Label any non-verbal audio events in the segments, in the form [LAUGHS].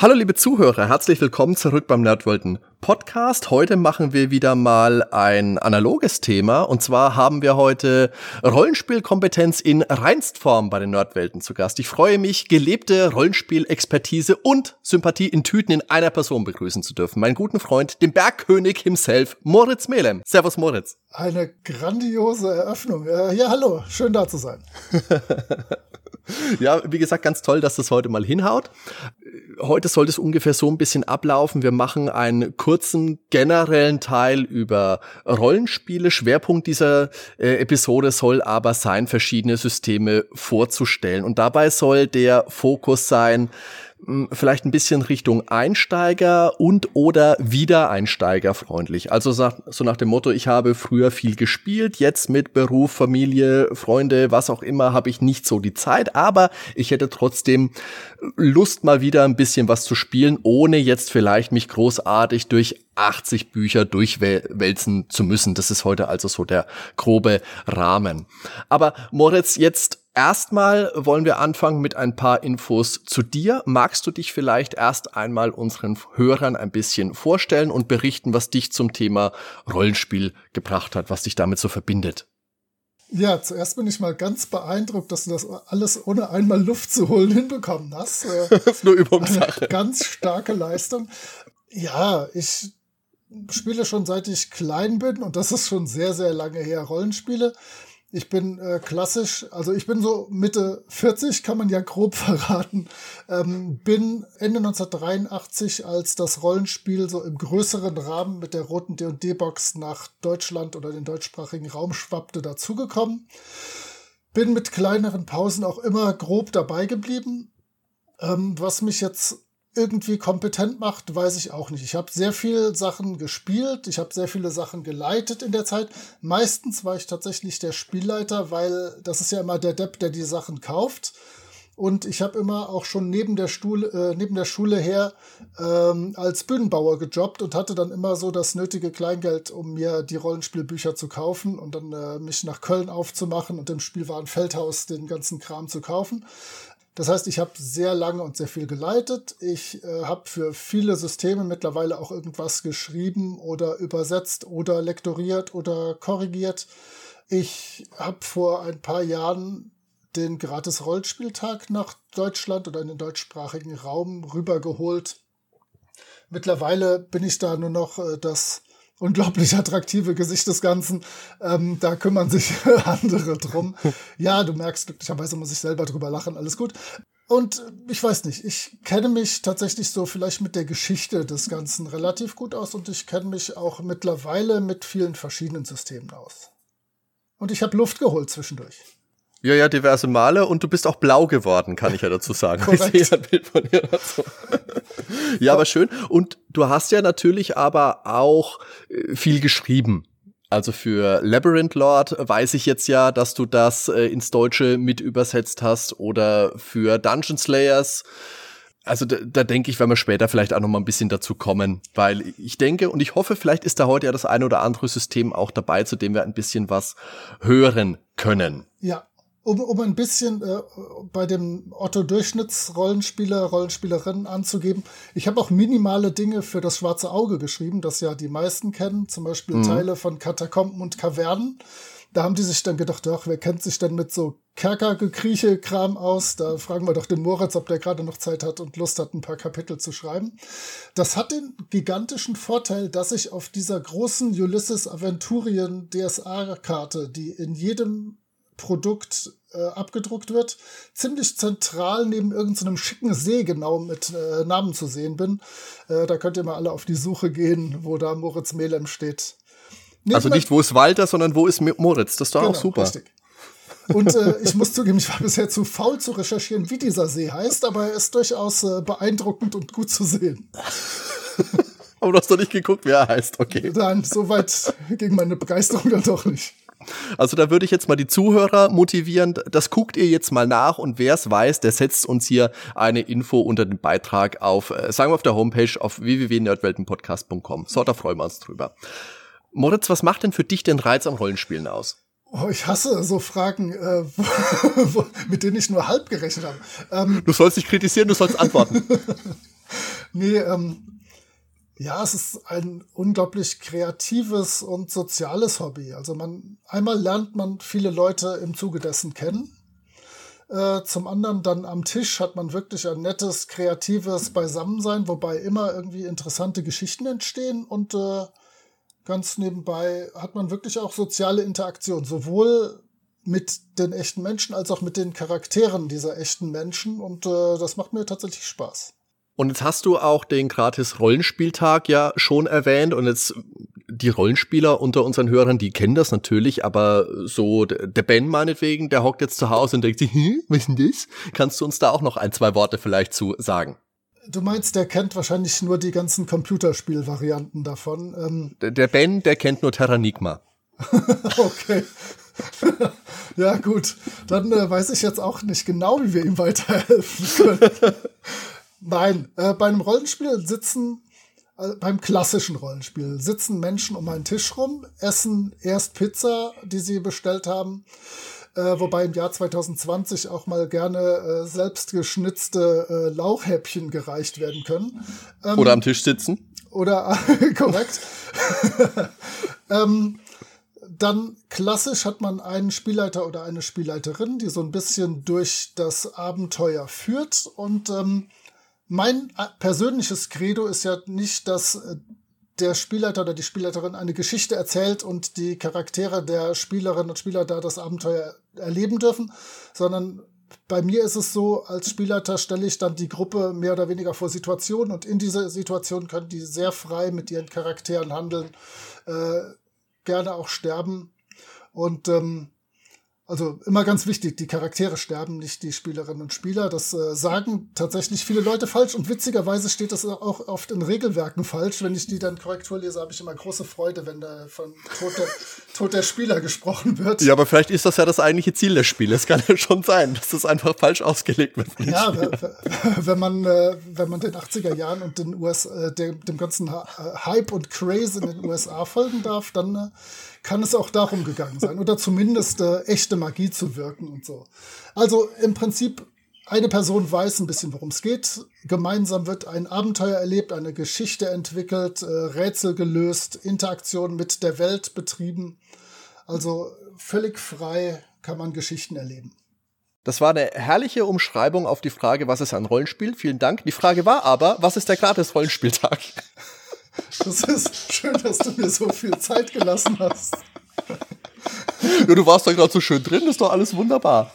Hallo liebe Zuhörer, herzlich willkommen zurück beim Nerdwelten Podcast. Heute machen wir wieder mal ein analoges Thema und zwar haben wir heute Rollenspielkompetenz in Reinstform bei den Nerdwelten zu Gast. Ich freue mich, gelebte Rollenspielexpertise und Sympathie in Tüten in einer Person begrüßen zu dürfen. Meinen guten Freund, den Bergkönig himself, Moritz Melem. Servus Moritz. Eine grandiose Eröffnung. Äh, ja, hallo, schön da zu sein. [LAUGHS] ja, wie gesagt, ganz toll, dass das heute mal hinhaut. Heute soll es ungefähr so ein bisschen ablaufen. Wir machen einen kurzen generellen Teil über Rollenspiele. Schwerpunkt dieser äh, Episode soll aber sein, verschiedene Systeme vorzustellen. Und dabei soll der Fokus sein, vielleicht ein bisschen Richtung Einsteiger und oder Wiedereinsteiger freundlich. Also so nach dem Motto, ich habe früher viel gespielt, jetzt mit Beruf, Familie, Freunde, was auch immer, habe ich nicht so die Zeit, aber ich hätte trotzdem Lust mal wieder ein bisschen was zu spielen, ohne jetzt vielleicht mich großartig durch 80 Bücher durchwälzen zu müssen. Das ist heute also so der grobe Rahmen. Aber Moritz, jetzt Erstmal wollen wir anfangen mit ein paar Infos zu dir. Magst du dich vielleicht erst einmal unseren Hörern ein bisschen vorstellen und berichten, was dich zum Thema Rollenspiel gebracht hat, was dich damit so verbindet? Ja, zuerst bin ich mal ganz beeindruckt, dass du das alles ohne einmal Luft zu holen hinbekommen hast. [LAUGHS] das ist nur Übungssache. Eine ganz starke Leistung. Ja, ich spiele schon seit ich klein bin und das ist schon sehr, sehr lange her Rollenspiele. Ich bin äh, klassisch, also ich bin so Mitte 40, kann man ja grob [LAUGHS] verraten. Ähm, bin Ende 1983, als das Rollenspiel so im größeren Rahmen mit der roten D&D-Box nach Deutschland oder den deutschsprachigen Raum schwappte, dazugekommen. Bin mit kleineren Pausen auch immer grob dabei geblieben. Ähm, was mich jetzt irgendwie kompetent macht, weiß ich auch nicht. Ich habe sehr viele Sachen gespielt, ich habe sehr viele Sachen geleitet in der Zeit. Meistens war ich tatsächlich der Spielleiter, weil das ist ja immer der Depp, der die Sachen kauft. Und ich habe immer auch schon neben der, Stuhl, äh, neben der Schule her ähm, als Bühnenbauer gejobbt und hatte dann immer so das nötige Kleingeld, um mir die Rollenspielbücher zu kaufen und dann äh, mich nach Köln aufzumachen und im Spielwaren Feldhaus den ganzen Kram zu kaufen. Das heißt, ich habe sehr lange und sehr viel geleitet. Ich äh, habe für viele Systeme mittlerweile auch irgendwas geschrieben oder übersetzt oder lektoriert oder korrigiert. Ich habe vor ein paar Jahren den gratis Rollspieltag nach Deutschland oder in den deutschsprachigen Raum rübergeholt. Mittlerweile bin ich da nur noch äh, das unglaublich attraktive Gesicht des Ganzen. Ähm, da kümmern sich [LAUGHS] andere drum. Ja, du merkst, glücklicherweise muss ich selber drüber lachen, alles gut. Und ich weiß nicht, ich kenne mich tatsächlich so vielleicht mit der Geschichte des Ganzen relativ gut aus und ich kenne mich auch mittlerweile mit vielen verschiedenen Systemen aus. Und ich habe Luft geholt zwischendurch. Ja, ja, diverse Male und du bist auch blau geworden, kann ich ja dazu sagen. ich sehe ein Bild von dir dazu. [LAUGHS] ja, aber schön. Und du hast ja natürlich aber auch äh, viel geschrieben. Also für Labyrinth Lord weiß ich jetzt ja, dass du das äh, ins Deutsche mit übersetzt hast oder für Dungeon Slayers. Also da, da denke ich, werden wir später vielleicht auch noch mal ein bisschen dazu kommen, weil ich denke und ich hoffe, vielleicht ist da heute ja das eine oder andere System auch dabei, zu dem wir ein bisschen was hören können. Ja, um, um ein bisschen äh, bei dem Otto-Durchschnitts-Rollenspieler, Rollenspielerinnen anzugeben. Ich habe auch minimale Dinge für das schwarze Auge geschrieben, das ja die meisten kennen, zum Beispiel mhm. Teile von Katakomben und Kavernen. Da haben die sich dann gedacht, ach, wer kennt sich denn mit so Kerkergekrieche-Kram aus? Da fragen wir doch den Moritz, ob der gerade noch Zeit hat und Lust hat, ein paar Kapitel zu schreiben. Das hat den gigantischen Vorteil, dass ich auf dieser großen Ulysses Aventurien DSA-Karte, die in jedem Produkt äh, abgedruckt wird, ziemlich zentral neben irgendeinem schicken See genau mit äh, Namen zu sehen bin. Äh, da könnt ihr mal alle auf die Suche gehen, wo da Moritz Melem steht. Neben also nicht, wo ist Walter, sondern wo ist Moritz. Das ist doch genau, auch super. Richtig. Und äh, ich muss zugeben, ich war bisher zu faul zu recherchieren, wie dieser See heißt, aber er ist durchaus äh, beeindruckend und gut zu sehen. [LAUGHS] aber du hast doch nicht geguckt, wie er heißt, okay. Nein, so weit ging meine Begeisterung dann doch nicht. Also da würde ich jetzt mal die Zuhörer motivieren, das guckt ihr jetzt mal nach und wer es weiß, der setzt uns hier eine Info unter den Beitrag auf, äh, sagen wir auf der Homepage auf www.nerdweltenpodcast.com. So, da freuen wir uns drüber. Moritz, was macht denn für dich den Reiz am Rollenspielen aus? Oh, ich hasse so Fragen, äh, [LAUGHS] mit denen ich nur halb gerechnet habe. Ähm, du sollst dich kritisieren, du sollst antworten. [LAUGHS] nee, ähm, ja, es ist ein unglaublich kreatives und soziales Hobby. Also man, einmal lernt man viele Leute im Zuge dessen kennen. Äh, zum anderen dann am Tisch hat man wirklich ein nettes, kreatives Beisammensein, wobei immer irgendwie interessante Geschichten entstehen und äh, ganz nebenbei hat man wirklich auch soziale Interaktion, sowohl mit den echten Menschen als auch mit den Charakteren dieser echten Menschen und äh, das macht mir tatsächlich Spaß. Und jetzt hast du auch den gratis Rollenspieltag ja schon erwähnt und jetzt die Rollenspieler unter unseren Hörern, die kennen das natürlich, aber so der Ben meinetwegen, der hockt jetzt zu Hause und denkt sich, hm, was ist denn das? Kannst du uns da auch noch ein, zwei Worte vielleicht zu sagen? Du meinst, der kennt wahrscheinlich nur die ganzen Computerspielvarianten davon. Ähm der Ben, der kennt nur Terranigma. [LAUGHS] okay. [LAUGHS] ja, gut. Dann äh, weiß ich jetzt auch nicht genau, wie wir ihm weiterhelfen können. [LAUGHS] Nein, äh, bei einem Rollenspiel sitzen, äh, beim klassischen Rollenspiel, sitzen Menschen um einen Tisch rum, essen erst Pizza, die sie bestellt haben, äh, wobei im Jahr 2020 auch mal gerne äh, selbst geschnitzte äh, Lauchhäppchen gereicht werden können. Ähm, oder am Tisch sitzen. Oder, [LAUGHS] korrekt. [LAUGHS] ähm, dann klassisch hat man einen Spielleiter oder eine Spielleiterin, die so ein bisschen durch das Abenteuer führt. Und ähm, mein äh, persönliches Credo ist ja nicht, dass äh, der Spielleiter oder die Spielleiterin eine Geschichte erzählt und die Charaktere der Spielerinnen und Spieler da das Abenteuer erleben dürfen, sondern bei mir ist es so, als Spielleiter stelle ich dann die Gruppe mehr oder weniger vor Situationen und in dieser Situation können die sehr frei mit ihren Charakteren handeln, äh, gerne auch sterben. Und ähm, also immer ganz wichtig, die Charaktere sterben, nicht die Spielerinnen und Spieler. Das äh, sagen tatsächlich viele Leute falsch und witzigerweise steht das auch oft in Regelwerken falsch. Wenn ich die dann Korrektur lese, habe ich immer große Freude, wenn da von Tod der, [LAUGHS] Tod der Spieler gesprochen wird. Ja, aber vielleicht ist das ja das eigentliche Ziel des Spiels. Es [LAUGHS] kann ja schon sein, dass das einfach falsch ausgelegt wird. Ja, [LAUGHS] wenn man, äh, wenn man den 80er Jahren und den US, äh, dem, dem ganzen Hype und Craze in den USA folgen darf, dann äh, kann es auch darum gegangen sein oder zumindest äh, echte Magie zu wirken und so. Also im Prinzip eine Person weiß ein bisschen, worum es geht. Gemeinsam wird ein Abenteuer erlebt, eine Geschichte entwickelt, äh, Rätsel gelöst, Interaktion mit der Welt betrieben. Also völlig frei kann man Geschichten erleben. Das war eine herrliche Umschreibung auf die Frage, was ist ein Rollenspiel. Vielen Dank. Die Frage war aber, was ist der Gratis-Rollenspieltag? [LAUGHS] Das ist schön, dass du mir so viel Zeit gelassen hast. Ja, du warst da gerade so schön drin, ist doch alles wunderbar.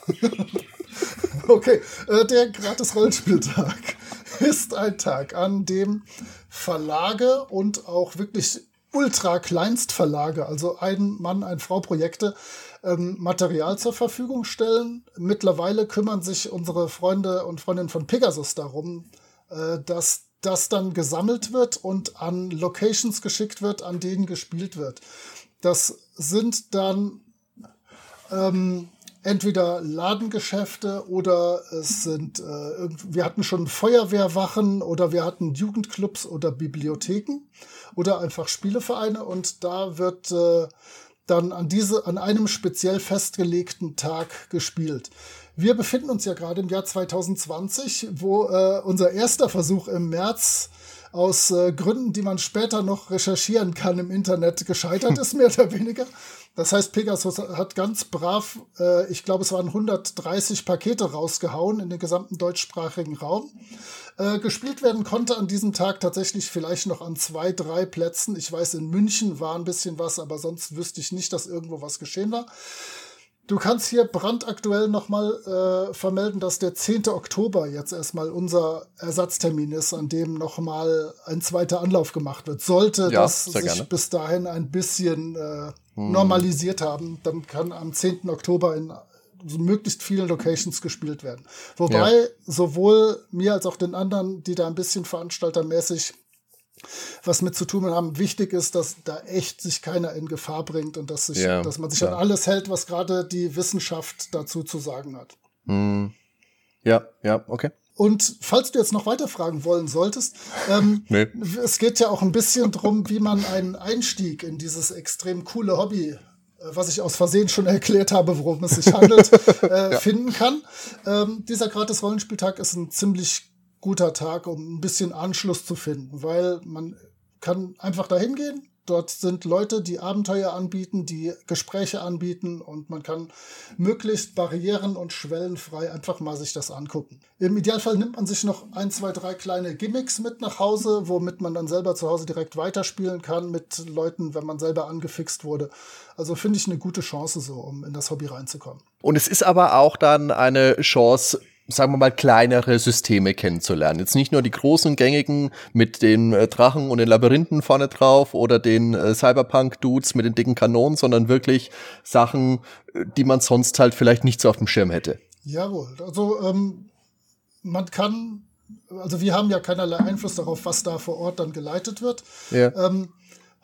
Okay, äh, der Gratis-Rollenspieltag [LAUGHS] ist ein Tag, an dem Verlage und auch wirklich Ultra-Kleinstverlage, also ein Mann, ein Frau-Projekte, ähm, Material zur Verfügung stellen. Mittlerweile kümmern sich unsere Freunde und Freundinnen von Pegasus darum, äh, dass das dann gesammelt wird und an Locations geschickt wird, an denen gespielt wird. Das sind dann ähm, entweder Ladengeschäfte oder es sind, äh, wir hatten schon Feuerwehrwachen oder wir hatten Jugendclubs oder Bibliotheken oder einfach Spielevereine und da wird äh, dann an diese, an einem speziell festgelegten Tag gespielt. Wir befinden uns ja gerade im Jahr 2020, wo äh, unser erster Versuch im März aus äh, Gründen, die man später noch recherchieren kann im Internet, gescheitert [LAUGHS] ist, mehr oder weniger. Das heißt, Pegasus hat ganz brav, äh, ich glaube, es waren 130 Pakete rausgehauen in den gesamten deutschsprachigen Raum. Äh, gespielt werden konnte an diesem Tag tatsächlich vielleicht noch an zwei, drei Plätzen. Ich weiß, in München war ein bisschen was, aber sonst wüsste ich nicht, dass irgendwo was geschehen war. Du kannst hier brandaktuell nochmal äh, vermelden, dass der 10. Oktober jetzt erstmal unser Ersatztermin ist, an dem nochmal ein zweiter Anlauf gemacht wird. Sollte ja, das sich gerne. bis dahin ein bisschen äh, hm. normalisiert haben, dann kann am 10. Oktober in möglichst vielen Locations gespielt werden. Wobei ja. sowohl mir als auch den anderen, die da ein bisschen veranstaltermäßig was mit zu tun haben. Wichtig ist, dass da echt sich keiner in Gefahr bringt und dass, sich, ja, dass man sich klar. an alles hält, was gerade die Wissenschaft dazu zu sagen hat. Hm. Ja, ja, okay. Und falls du jetzt noch weiter fragen wollen solltest, ähm, [LAUGHS] nee. es geht ja auch ein bisschen drum, wie man einen Einstieg in dieses extrem coole Hobby, äh, was ich aus Versehen schon erklärt habe, worum es sich handelt, [LAUGHS] äh, ja. finden kann. Ähm, dieser Gratis-Rollenspieltag ist ein ziemlich guter Tag, um ein bisschen Anschluss zu finden, weil man kann einfach dahin gehen, Dort sind Leute, die Abenteuer anbieten, die Gespräche anbieten und man kann möglichst barrieren- und schwellenfrei einfach mal sich das angucken. Im Idealfall nimmt man sich noch ein, zwei, drei kleine Gimmicks mit nach Hause, womit man dann selber zu Hause direkt weiterspielen kann mit Leuten, wenn man selber angefixt wurde. Also finde ich eine gute Chance so, um in das Hobby reinzukommen. Und es ist aber auch dann eine Chance, sagen wir mal, kleinere Systeme kennenzulernen. Jetzt nicht nur die großen gängigen mit den äh, Drachen und den Labyrinthen vorne drauf oder den äh, Cyberpunk-Dudes mit den dicken Kanonen, sondern wirklich Sachen, äh, die man sonst halt vielleicht nicht so auf dem Schirm hätte. Jawohl. Also ähm, man kann, also wir haben ja keinerlei Einfluss darauf, was da vor Ort dann geleitet wird. Ja. Ähm,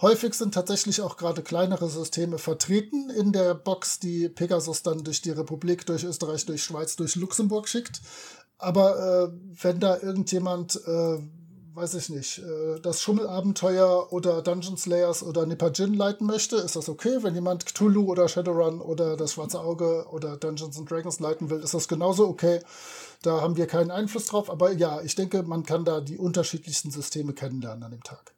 Häufig sind tatsächlich auch gerade kleinere Systeme vertreten in der Box, die Pegasus dann durch die Republik, durch Österreich, durch Schweiz, durch Luxemburg schickt. Aber äh, wenn da irgendjemand, äh, weiß ich nicht, äh, das Schummelabenteuer oder Dungeon Slayers oder Nipper Jin leiten möchte, ist das okay. Wenn jemand Cthulhu oder Shadowrun oder das Schwarze Auge oder Dungeons and Dragons leiten will, ist das genauso okay. Da haben wir keinen Einfluss drauf. Aber ja, ich denke, man kann da die unterschiedlichsten Systeme kennenlernen an dem Tag.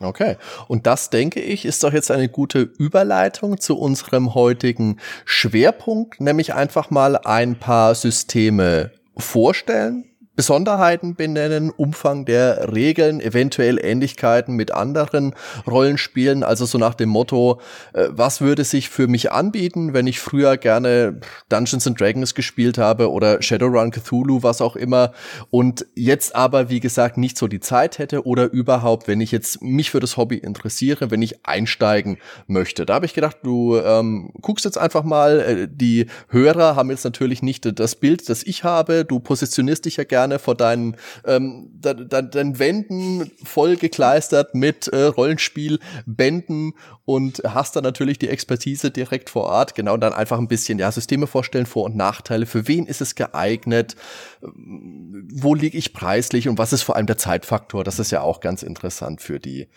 Okay. Und das, denke ich, ist doch jetzt eine gute Überleitung zu unserem heutigen Schwerpunkt, nämlich einfach mal ein paar Systeme vorstellen, Besonderheiten benennen, Umfang der Regeln, eventuell Ähnlichkeiten mit anderen Rollenspielen, also so nach dem Motto, äh, was würde sich für mich anbieten, wenn ich früher gerne Dungeons and Dragons gespielt habe oder Shadowrun Cthulhu, was auch immer, und jetzt aber, wie gesagt, nicht so die Zeit hätte oder überhaupt, wenn ich jetzt mich für das Hobby interessiere, wenn ich einsteigen möchte. Da habe ich gedacht, du ähm, guckst jetzt einfach mal, äh, die Hörer haben jetzt natürlich nicht das Bild, das ich habe, du positionierst dich ja gerne gerne vor deinen, ähm, de, de, deinen Wänden voll gekleistert mit äh, Rollenspielbänden und hast dann natürlich die Expertise direkt vor Ort. Genau, und dann einfach ein bisschen, ja, Systeme vorstellen, Vor- und Nachteile. Für wen ist es geeignet? Wo liege ich preislich? Und was ist vor allem der Zeitfaktor? Das ist ja auch ganz interessant für die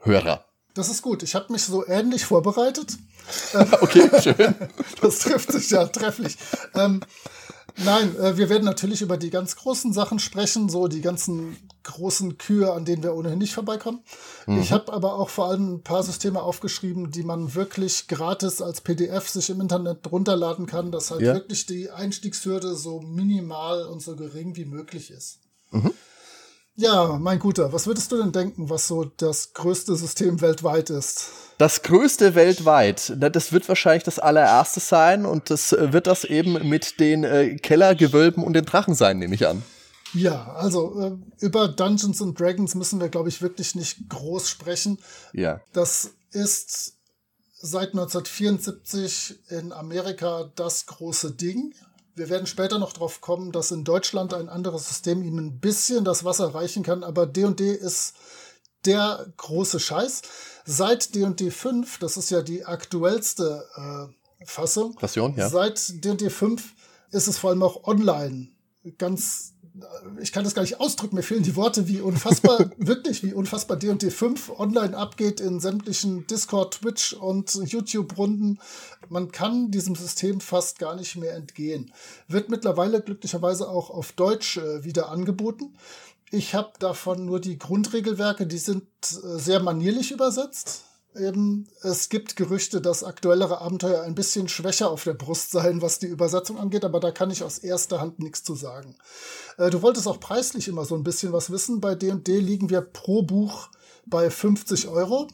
Hörer. Das ist gut. Ich habe mich so ähnlich vorbereitet. [LAUGHS] okay, schön. [LAUGHS] das trifft sich ja trefflich. Ähm, Nein, äh, wir werden natürlich über die ganz großen Sachen sprechen, so die ganzen großen Kühe, an denen wir ohnehin nicht vorbeikommen. Mhm. Ich habe aber auch vor allem ein paar Systeme aufgeschrieben, die man wirklich gratis als PDF sich im Internet runterladen kann, dass halt ja. wirklich die Einstiegshürde so minimal und so gering wie möglich ist. Mhm. Ja, mein Guter, was würdest du denn denken, was so das größte System weltweit ist? Das größte weltweit, das wird wahrscheinlich das allererste sein und das äh, wird das eben mit den äh, Kellergewölben und den Drachen sein, nehme ich an. Ja, also äh, über Dungeons and Dragons müssen wir, glaube ich, wirklich nicht groß sprechen. Ja. Das ist seit 1974 in Amerika das große Ding. Wir werden später noch drauf kommen, dass in Deutschland ein anderes System ihm ein bisschen das Wasser reichen kann, aber D&D ist der große Scheiß. Seit D&D 5, das ist ja die aktuellste äh, Fassung, Version, ja. seit D&D 5 ist es vor allem auch online ganz ich kann das gar nicht ausdrücken, mir fehlen die Worte, wie unfassbar, [LAUGHS] wirklich, wie unfassbar D&D 5 online abgeht in sämtlichen Discord, Twitch und YouTube-Runden. Man kann diesem System fast gar nicht mehr entgehen. Wird mittlerweile glücklicherweise auch auf Deutsch äh, wieder angeboten. Ich habe davon nur die Grundregelwerke, die sind äh, sehr manierlich übersetzt. Eben, es gibt Gerüchte, dass aktuellere Abenteuer ein bisschen schwächer auf der Brust seien, was die Übersetzung angeht, aber da kann ich aus erster Hand nichts zu sagen. Äh, du wolltest auch preislich immer so ein bisschen was wissen. Bei D&D liegen wir pro Buch bei 50 Euro.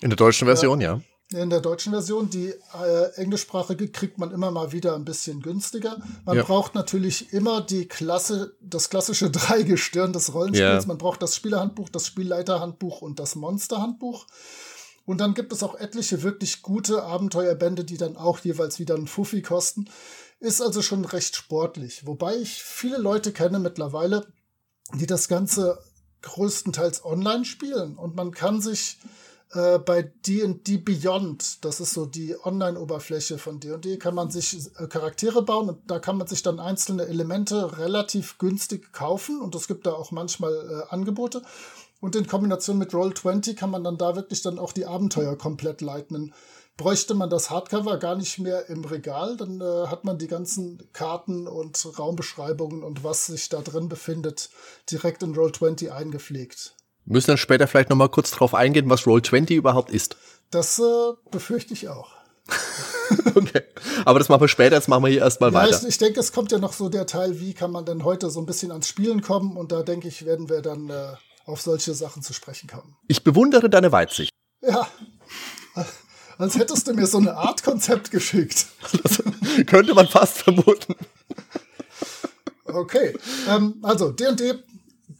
In der deutschen Version, äh, ja. In der deutschen Version, die äh, englischsprachige kriegt man immer mal wieder ein bisschen günstiger. Man ja. braucht natürlich immer die Klasse, das klassische [LAUGHS] Dreigestirn des Rollenspiels. Ja. Man braucht das Spielerhandbuch, das Spielleiterhandbuch und das Monsterhandbuch. Und dann gibt es auch etliche wirklich gute Abenteuerbände, die dann auch jeweils wieder einen Fuffi kosten. Ist also schon recht sportlich. Wobei ich viele Leute kenne mittlerweile, die das Ganze größtenteils online spielen und man kann sich äh, bei D&D Beyond, das ist so die Online-Oberfläche von D&D, kann man sich äh, Charaktere bauen und da kann man sich dann einzelne Elemente relativ günstig kaufen und es gibt da auch manchmal äh, Angebote. Und in Kombination mit Roll20 kann man dann da wirklich dann auch die Abenteuer komplett leiten. Bräuchte man das Hardcover gar nicht mehr im Regal, dann äh, hat man die ganzen Karten und Raumbeschreibungen und was sich da drin befindet direkt in Roll20 eingepflegt. Müssen dann später vielleicht noch mal kurz drauf eingehen, was Roll20 überhaupt ist. Das äh, befürchte ich auch. [LAUGHS] okay. Aber das machen wir später, jetzt machen wir hier erstmal ja, weiter. Ich, ich, denke, es kommt ja noch so der Teil, wie kann man denn heute so ein bisschen ans Spielen kommen und da denke ich, werden wir dann äh, auf solche Sachen zu sprechen kommen. Ich bewundere deine Weitsicht. Ja. Als hättest du mir so eine Art Konzept geschickt. Das könnte man fast vermuten. Okay. Ähm, also, D&D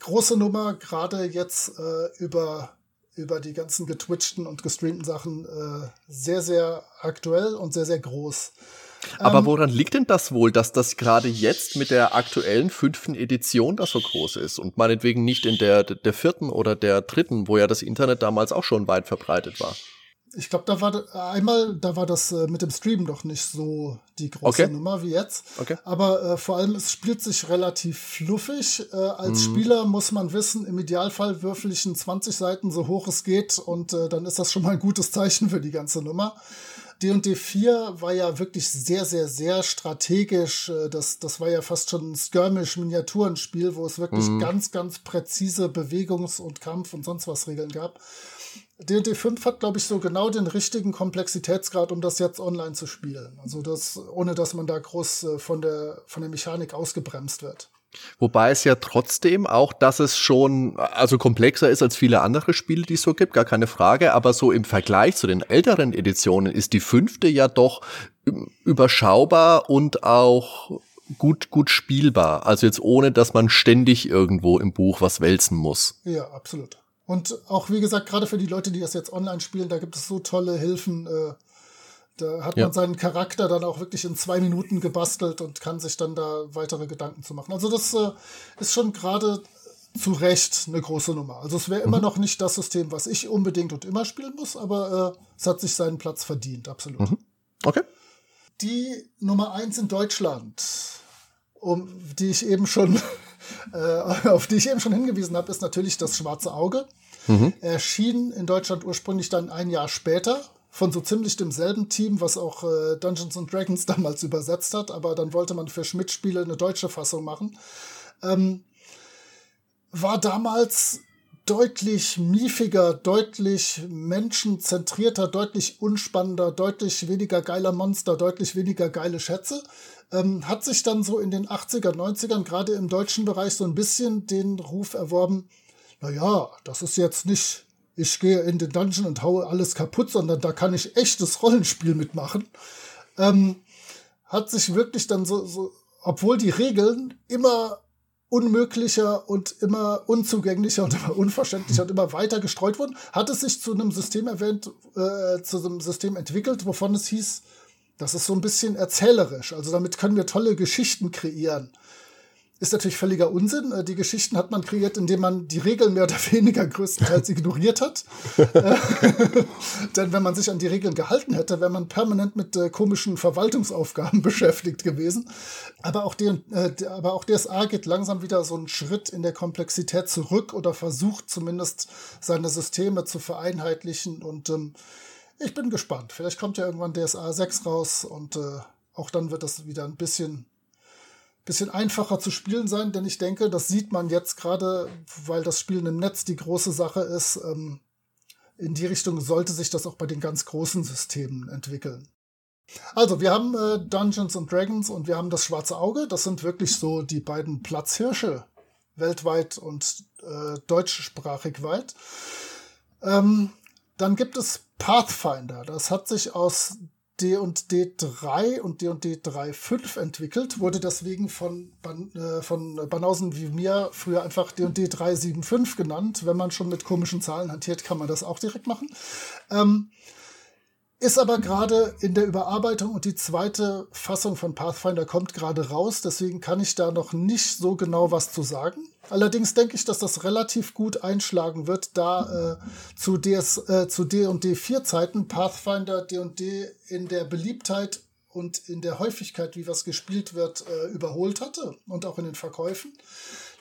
große Nummer, gerade jetzt äh, über, über die ganzen getwitchten und gestreamten Sachen äh, sehr, sehr aktuell und sehr, sehr groß. Aber ähm, woran liegt denn das wohl, dass das gerade jetzt mit der aktuellen fünften Edition da so groß ist und meinetwegen nicht in der, der vierten oder der dritten, wo ja das Internet damals auch schon weit verbreitet war? Ich glaube, da war einmal, da war das äh, mit dem Stream doch nicht so die große okay. Nummer wie jetzt. Okay. Aber äh, vor allem, es spielt sich relativ fluffig. Äh, als mhm. Spieler muss man wissen, im Idealfall würfel ich in 20 Seiten so hoch es geht und äh, dann ist das schon mal ein gutes Zeichen für die ganze Nummer. D&D 4 war ja wirklich sehr, sehr, sehr strategisch. Äh, das, das war ja fast schon ein Skirmish-Miniaturenspiel, wo es wirklich mhm. ganz, ganz präzise Bewegungs- und Kampf- und sonst was Regeln gab. D&D 5 hat, glaube ich, so genau den richtigen Komplexitätsgrad, um das jetzt online zu spielen. Also das, ohne dass man da groß äh, von der, von der Mechanik ausgebremst wird. Wobei es ja trotzdem auch, dass es schon also komplexer ist als viele andere Spiele, die es so gibt, gar keine Frage. Aber so im Vergleich zu den älteren Editionen ist die fünfte ja doch überschaubar und auch gut gut spielbar. Also jetzt ohne, dass man ständig irgendwo im Buch was wälzen muss. Ja, absolut. Und auch, wie gesagt, gerade für die Leute, die das jetzt online spielen, da gibt es so tolle Hilfen. Äh, da hat ja. man seinen Charakter dann auch wirklich in zwei Minuten gebastelt und kann sich dann da weitere Gedanken zu machen. Also das äh, ist schon gerade zu Recht eine große Nummer. Also es wäre mhm. immer noch nicht das System, was ich unbedingt und immer spielen muss, aber äh, es hat sich seinen Platz verdient, absolut. Mhm. Okay. Die Nummer eins in Deutschland, um die ich eben schon äh, auf die ich eben schon hingewiesen habe, ist natürlich das Schwarze Auge. Mhm. Erschien in Deutschland ursprünglich dann ein Jahr später von so ziemlich demselben Team, was auch äh, Dungeons and Dragons [LAUGHS] damals übersetzt hat, aber dann wollte man für Schmidt-Spiele eine deutsche Fassung machen. Ähm, war damals deutlich miefiger, deutlich menschenzentrierter, deutlich unspannender, deutlich weniger geiler Monster, deutlich weniger geile Schätze ähm, hat sich dann so in den 80er, 90ern, gerade im deutschen Bereich, so ein bisschen den Ruf erworben, naja, das ist jetzt nicht, ich gehe in den Dungeon und haue alles kaputt, sondern da kann ich echtes Rollenspiel mitmachen. Ähm, hat sich wirklich dann so, so, obwohl die Regeln immer unmöglicher und immer unzugänglicher und immer unverständlicher und immer weiter gestreut wurden, hat es sich zu einem System erwähnt, äh, zu einem System entwickelt, wovon es hieß, das ist so ein bisschen erzählerisch. Also damit können wir tolle Geschichten kreieren. Ist natürlich völliger Unsinn. Äh, die Geschichten hat man kreiert, indem man die Regeln mehr oder [LAUGHS] weniger größtenteils ignoriert hat. Äh, [LAUGHS] denn wenn man sich an die Regeln gehalten hätte, wäre man permanent mit äh, komischen Verwaltungsaufgaben [LAUGHS] beschäftigt gewesen. Aber auch, die, äh, aber auch DSA geht langsam wieder so einen Schritt in der Komplexität zurück oder versucht zumindest seine Systeme zu vereinheitlichen und ähm, ich bin gespannt. Vielleicht kommt ja irgendwann DSA 6 raus und äh, auch dann wird das wieder ein bisschen, bisschen einfacher zu spielen sein, denn ich denke, das sieht man jetzt gerade, weil das Spielen im Netz die große Sache ist. Ähm, in die Richtung sollte sich das auch bei den ganz großen Systemen entwickeln. Also, wir haben äh, Dungeons and Dragons und wir haben das Schwarze Auge. Das sind wirklich so die beiden Platzhirsche weltweit und äh, deutschsprachig weit. Ähm, dann gibt es Pathfinder. Das hat sich aus D&D 3 und D&D 3.5 entwickelt, wurde deswegen von, Ban äh, von Banausen wie mir früher einfach D&D 3.7.5 genannt. Wenn man schon mit komischen Zahlen hantiert, kann man das auch direkt machen. Ähm, ist aber gerade in der Überarbeitung und die zweite Fassung von Pathfinder kommt gerade raus, deswegen kann ich da noch nicht so genau was zu sagen. Allerdings denke ich, dass das relativ gut einschlagen wird, da äh, zu, DS, äh, zu D&D 4 Zeiten Pathfinder D&D in der Beliebtheit und in der Häufigkeit, wie was gespielt wird, äh, überholt hatte und auch in den Verkäufen.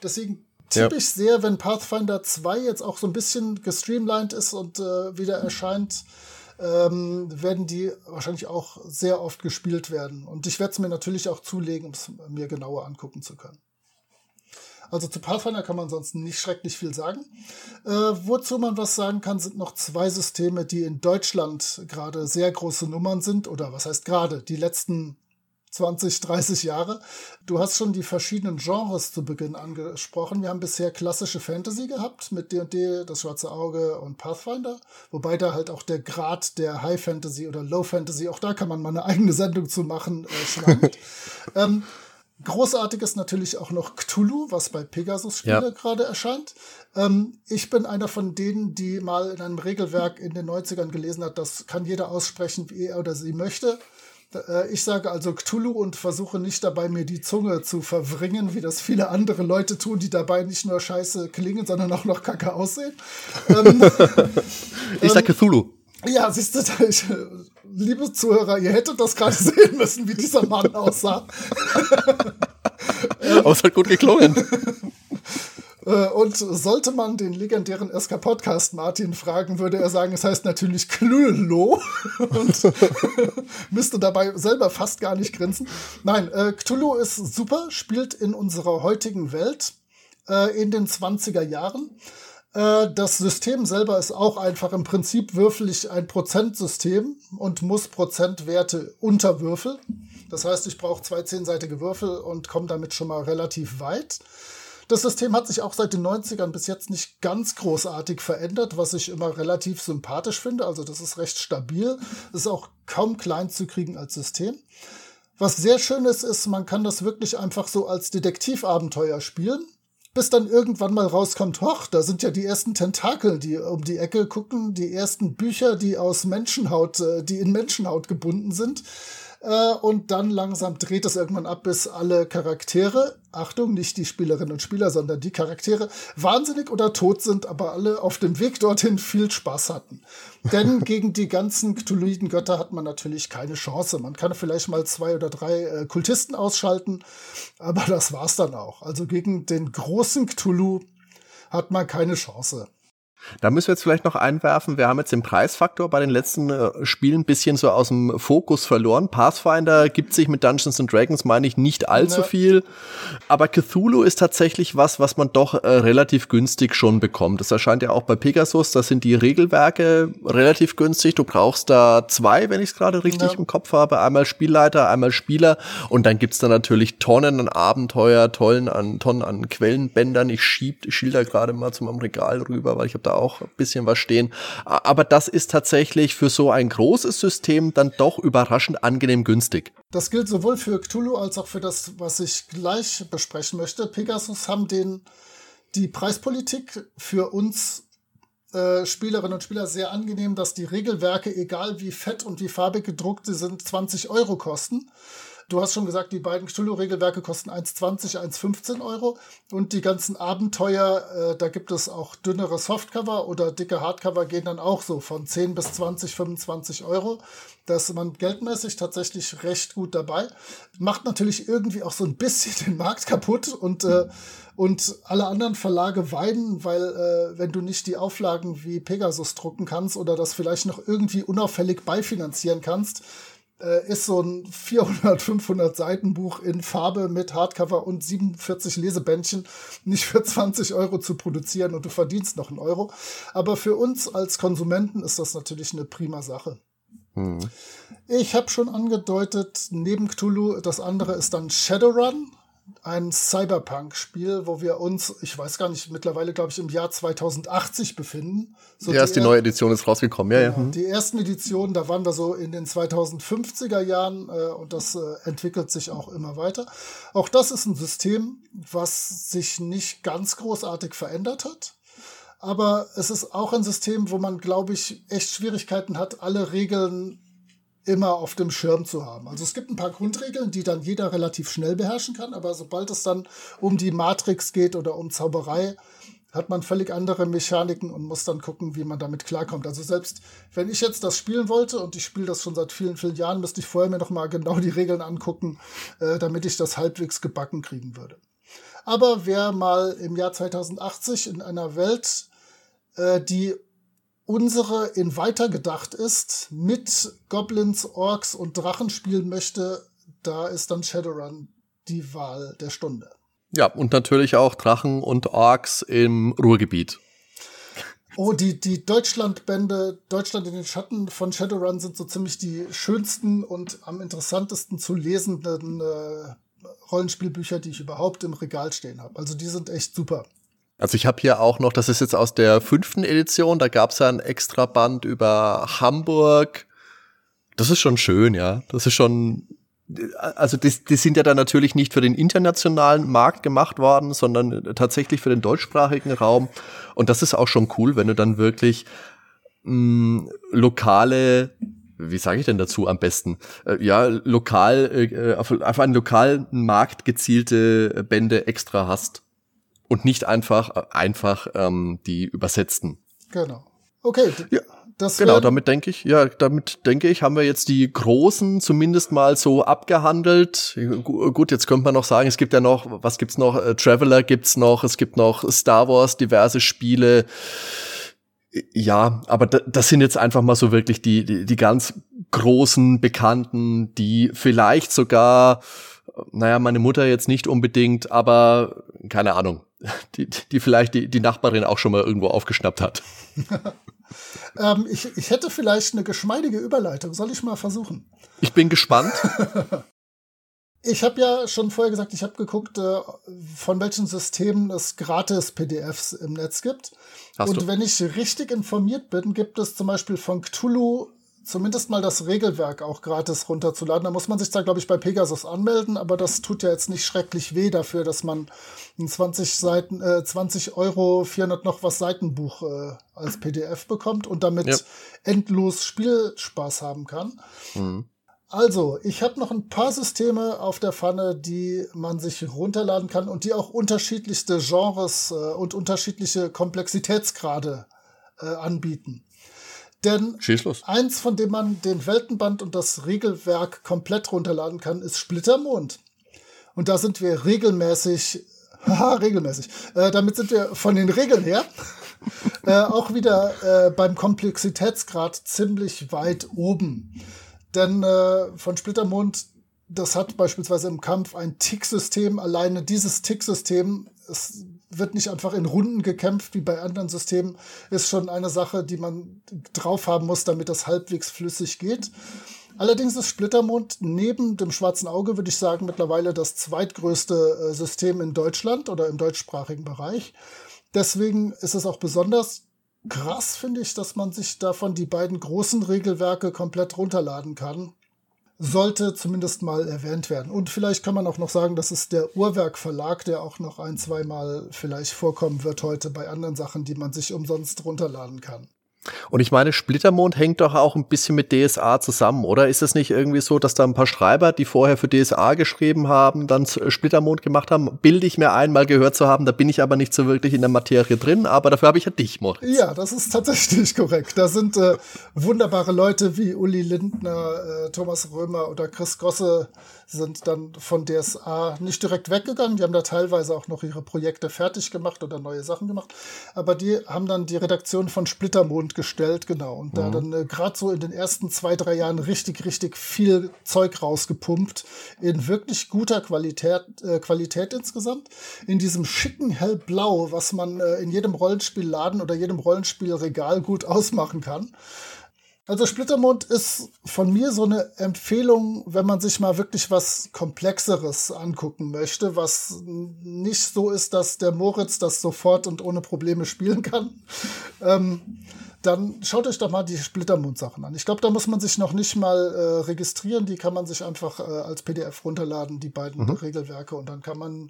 Deswegen tippe ja. ich sehr, wenn Pathfinder 2 jetzt auch so ein bisschen gestreamlined ist und äh, wieder erscheint, ähm, werden die wahrscheinlich auch sehr oft gespielt werden. Und ich werde es mir natürlich auch zulegen, um es mir genauer angucken zu können. Also zu Pathfinder kann man sonst nicht schrecklich viel sagen. Äh, wozu man was sagen kann, sind noch zwei Systeme, die in Deutschland gerade sehr große Nummern sind. Oder was heißt gerade? Die letzten 20, 30 Jahre. Du hast schon die verschiedenen Genres zu Beginn angesprochen. Wir haben bisher klassische Fantasy gehabt mit D&D, das Schwarze Auge und Pathfinder. Wobei da halt auch der Grad der High Fantasy oder Low Fantasy, auch da kann man mal eine eigene Sendung zu machen, äh, schwankt. [LAUGHS] ähm, Großartig ist natürlich auch noch Cthulhu, was bei Pegasus Spiele ja. gerade erscheint. Ähm, ich bin einer von denen, die mal in einem Regelwerk in den 90ern gelesen hat, das kann jeder aussprechen, wie er oder sie möchte. Äh, ich sage also Cthulhu und versuche nicht dabei, mir die Zunge zu verwringen, wie das viele andere Leute tun, die dabei nicht nur scheiße klingen, sondern auch noch kacke aussehen. [LAUGHS] ähm, ich sage Cthulhu. Ja, siehst du, ich, liebe Zuhörer, ihr hättet das gerade [LAUGHS] sehen müssen, wie dieser Mann aussah. Aber es hat gut geklungen. [LAUGHS] Äh, und sollte man den legendären SK Podcast Martin fragen, würde er sagen, es heißt natürlich Cthulhu [LAUGHS] und [LAUGHS] müsste dabei selber fast gar nicht grinsen. Nein, äh, Cthulhu ist super, spielt in unserer heutigen Welt äh, in den 20er Jahren. Das System selber ist auch einfach im Prinzip würfel ich ein Prozentsystem und muss Prozentwerte unterwürfeln. Das heißt, ich brauche zwei zehnseitige Würfel und komme damit schon mal relativ weit. Das System hat sich auch seit den 90ern bis jetzt nicht ganz großartig verändert, was ich immer relativ sympathisch finde. Also das ist recht stabil. ist auch kaum klein zu kriegen als System. Was sehr schön ist, ist, man kann das wirklich einfach so als Detektivabenteuer spielen bis dann irgendwann mal rauskommt, hoch, da sind ja die ersten Tentakel, die um die Ecke gucken, die ersten Bücher, die aus Menschenhaut, äh, die in Menschenhaut gebunden sind. Äh, und dann langsam dreht es irgendwann ab, bis alle Charaktere, Achtung, nicht die Spielerinnen und Spieler, sondern die Charaktere, wahnsinnig oder tot sind, aber alle auf dem Weg dorthin viel Spaß hatten. Denn [LAUGHS] gegen die ganzen Cthulhuiden Götter hat man natürlich keine Chance. Man kann vielleicht mal zwei oder drei äh, Kultisten ausschalten, aber das war's dann auch. Also gegen den großen Cthulhu hat man keine Chance. Da müssen wir jetzt vielleicht noch einwerfen, wir haben jetzt den Preisfaktor bei den letzten äh, Spielen ein bisschen so aus dem Fokus verloren. Pathfinder gibt sich mit Dungeons and Dragons, meine ich, nicht allzu ja. viel. Aber Cthulhu ist tatsächlich was, was man doch äh, relativ günstig schon bekommt. Das erscheint ja auch bei Pegasus, da sind die Regelwerke relativ günstig. Du brauchst da zwei, wenn ich es gerade richtig ja. im Kopf habe. Einmal Spielleiter, einmal Spieler. Und dann gibt's da natürlich Tonnen an Abenteuer, Tonnen an, Tonnen an Quellenbändern. Ich schieb, ich schilder gerade mal zum Regal rüber, weil ich habe da auch ein bisschen was stehen. Aber das ist tatsächlich für so ein großes System dann doch überraschend angenehm günstig. Das gilt sowohl für Cthulhu als auch für das, was ich gleich besprechen möchte. Pegasus haben den, die Preispolitik für uns äh, Spielerinnen und Spieler sehr angenehm, dass die Regelwerke, egal wie fett und wie farbig gedruckt sie sind, 20 Euro kosten. Du hast schon gesagt, die beiden Cthulhu-Regelwerke kosten 1,20, 1,15 Euro. Und die ganzen Abenteuer, äh, da gibt es auch dünnere Softcover oder dicke Hardcover, gehen dann auch so von 10 bis 20, 25 Euro. Da ist man geldmäßig tatsächlich recht gut dabei. Macht natürlich irgendwie auch so ein bisschen [LAUGHS] den Markt kaputt und, äh, und alle anderen Verlage weinen, weil äh, wenn du nicht die Auflagen wie Pegasus drucken kannst oder das vielleicht noch irgendwie unauffällig beifinanzieren kannst, äh, ist so ein 400, 500 Seiten Buch in Farbe mit Hardcover und 47 Lesebändchen nicht für 20 Euro zu produzieren und du verdienst noch einen Euro. Aber für uns als Konsumenten ist das natürlich eine prima Sache. Mhm. Ich habe schon angedeutet, neben Cthulhu, das andere ist dann Shadowrun ein Cyberpunk-Spiel, wo wir uns, ich weiß gar nicht, mittlerweile glaube ich im Jahr 2080 befinden. So ja, die, die neue Edition ist rausgekommen, ja, ja. Genau, die ersten Editionen, da waren wir so in den 2050er Jahren äh, und das äh, entwickelt sich auch immer weiter. Auch das ist ein System, was sich nicht ganz großartig verändert hat. Aber es ist auch ein System, wo man, glaube ich, echt Schwierigkeiten hat, alle Regeln immer auf dem Schirm zu haben. Also es gibt ein paar Grundregeln, die dann jeder relativ schnell beherrschen kann, aber sobald es dann um die Matrix geht oder um Zauberei, hat man völlig andere Mechaniken und muss dann gucken, wie man damit klarkommt. Also selbst wenn ich jetzt das spielen wollte und ich spiele das schon seit vielen, vielen Jahren, müsste ich vorher mir noch mal genau die Regeln angucken, äh, damit ich das halbwegs gebacken kriegen würde. Aber wer mal im Jahr 2080 in einer Welt, äh, die unsere in weitergedacht ist, mit Goblins, Orks und Drachen spielen möchte, da ist dann Shadowrun die Wahl der Stunde. Ja, und natürlich auch Drachen und Orks im Ruhrgebiet. Oh, die, die Deutschlandbände, Deutschland in den Schatten von Shadowrun sind so ziemlich die schönsten und am interessantesten zu lesenden äh, Rollenspielbücher, die ich überhaupt im Regal stehen habe. Also die sind echt super. Also ich habe hier auch noch, das ist jetzt aus der fünften Edition, da gab es ja ein extra Band über Hamburg. Das ist schon schön, ja. Das ist schon, also die, die sind ja dann natürlich nicht für den internationalen Markt gemacht worden, sondern tatsächlich für den deutschsprachigen Raum. Und das ist auch schon cool, wenn du dann wirklich mh, lokale wie sage ich denn dazu am besten? Äh, ja, lokal, äh, auf, auf einen lokalen Markt gezielte Bände extra hast und nicht einfach, einfach ähm, die übersetzten. Genau. Okay. Ja. Das genau, damit denke ich, ja, damit denke ich, haben wir jetzt die großen zumindest mal so abgehandelt. Gut, jetzt könnte man noch sagen, es gibt ja noch, was gibt's noch? Äh, Traveler gibt's noch, es gibt noch Star Wars, diverse Spiele. Ja, aber das sind jetzt einfach mal so wirklich die, die, die ganz großen Bekannten, die vielleicht sogar, naja, meine Mutter jetzt nicht unbedingt, aber keine Ahnung, die, die vielleicht die, die Nachbarin auch schon mal irgendwo aufgeschnappt hat. [LAUGHS] ähm, ich, ich hätte vielleicht eine geschmeidige Überleitung. Soll ich mal versuchen? Ich bin gespannt. [LAUGHS] Ich habe ja schon vorher gesagt, ich habe geguckt, äh, von welchen Systemen es gratis PDFs im Netz gibt. Hast und du? wenn ich richtig informiert bin, gibt es zum Beispiel von Cthulhu zumindest mal das Regelwerk auch gratis runterzuladen. Da muss man sich zwar, glaube ich, bei Pegasus anmelden, aber das tut ja jetzt nicht schrecklich weh dafür, dass man ein 20 Seiten, äh, 20 Euro, 400 noch was Seitenbuch äh, als PDF bekommt und damit ja. endlos Spielspaß haben kann. Mhm. Also, ich habe noch ein paar Systeme auf der Pfanne, die man sich runterladen kann und die auch unterschiedlichste Genres äh, und unterschiedliche Komplexitätsgrade äh, anbieten. Denn eins, von dem man den Weltenband und das Regelwerk komplett runterladen kann, ist Splittermond. Und da sind wir regelmäßig, [LAUGHS] haha, regelmäßig, äh, damit sind wir von den Regeln her [LAUGHS] äh, auch wieder äh, beim Komplexitätsgrad ziemlich weit oben. Denn äh, von Splittermond, das hat beispielsweise im Kampf ein Tick-System. Alleine dieses Tick-System ist wird nicht einfach in Runden gekämpft wie bei anderen Systemen, ist schon eine Sache, die man drauf haben muss, damit das halbwegs flüssig geht. Allerdings ist Splittermond neben dem Schwarzen Auge, würde ich sagen, mittlerweile das zweitgrößte äh, System in Deutschland oder im deutschsprachigen Bereich. Deswegen ist es auch besonders krass, finde ich, dass man sich davon die beiden großen Regelwerke komplett runterladen kann sollte zumindest mal erwähnt werden. Und vielleicht kann man auch noch sagen, das ist der Uhrwerk Verlag, der auch noch ein, zweimal vielleicht vorkommen wird heute bei anderen Sachen, die man sich umsonst runterladen kann. Und ich meine, Splittermond hängt doch auch ein bisschen mit DSA zusammen, oder? Ist es nicht irgendwie so, dass da ein paar Schreiber, die vorher für DSA geschrieben haben, dann Splittermond gemacht haben? Bilde ich mir ein, mal gehört zu haben, da bin ich aber nicht so wirklich in der Materie drin, aber dafür habe ich ja dich, Moritz. Ja, das ist tatsächlich [LAUGHS] korrekt. Da sind äh, wunderbare Leute wie Uli Lindner, äh, Thomas Römer oder Chris Gosse sind dann von DSA nicht direkt weggegangen. Die haben da teilweise auch noch ihre Projekte fertig gemacht oder neue Sachen gemacht. Aber die haben dann die Redaktion von Splittermond gestellt, genau. Und mhm. da dann äh, gerade so in den ersten zwei, drei Jahren richtig, richtig viel Zeug rausgepumpt. In wirklich guter Qualität, äh, Qualität insgesamt. In diesem schicken Hellblau, was man äh, in jedem Rollenspielladen oder jedem Rollenspielregal gut ausmachen kann. Also Splittermond ist von mir so eine Empfehlung, wenn man sich mal wirklich was Komplexeres angucken möchte, was nicht so ist, dass der Moritz das sofort und ohne Probleme spielen kann. Ähm, dann schaut euch doch mal die Splittermond-Sachen an. Ich glaube, da muss man sich noch nicht mal äh, registrieren. Die kann man sich einfach äh, als PDF runterladen, die beiden mhm. Regelwerke. Und dann kann man,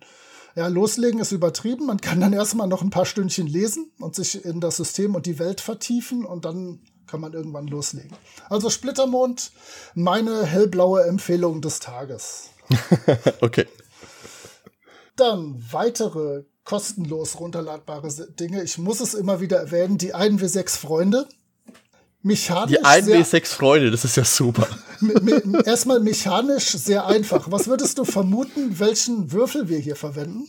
ja, loslegen ist übertrieben. Man kann dann erstmal noch ein paar Stündchen lesen und sich in das System und die Welt vertiefen. Und dann kann man irgendwann loslegen. Also Splittermond, meine hellblaue Empfehlung des Tages. [LAUGHS] okay. Dann weitere kostenlos runterladbare Dinge. Ich muss es immer wieder erwähnen, die 1W6 Freunde. Mechanisch die 1W6 Freunde, das ist ja super. [LAUGHS] Erstmal mechanisch sehr einfach. Was würdest du vermuten, welchen Würfel wir hier verwenden?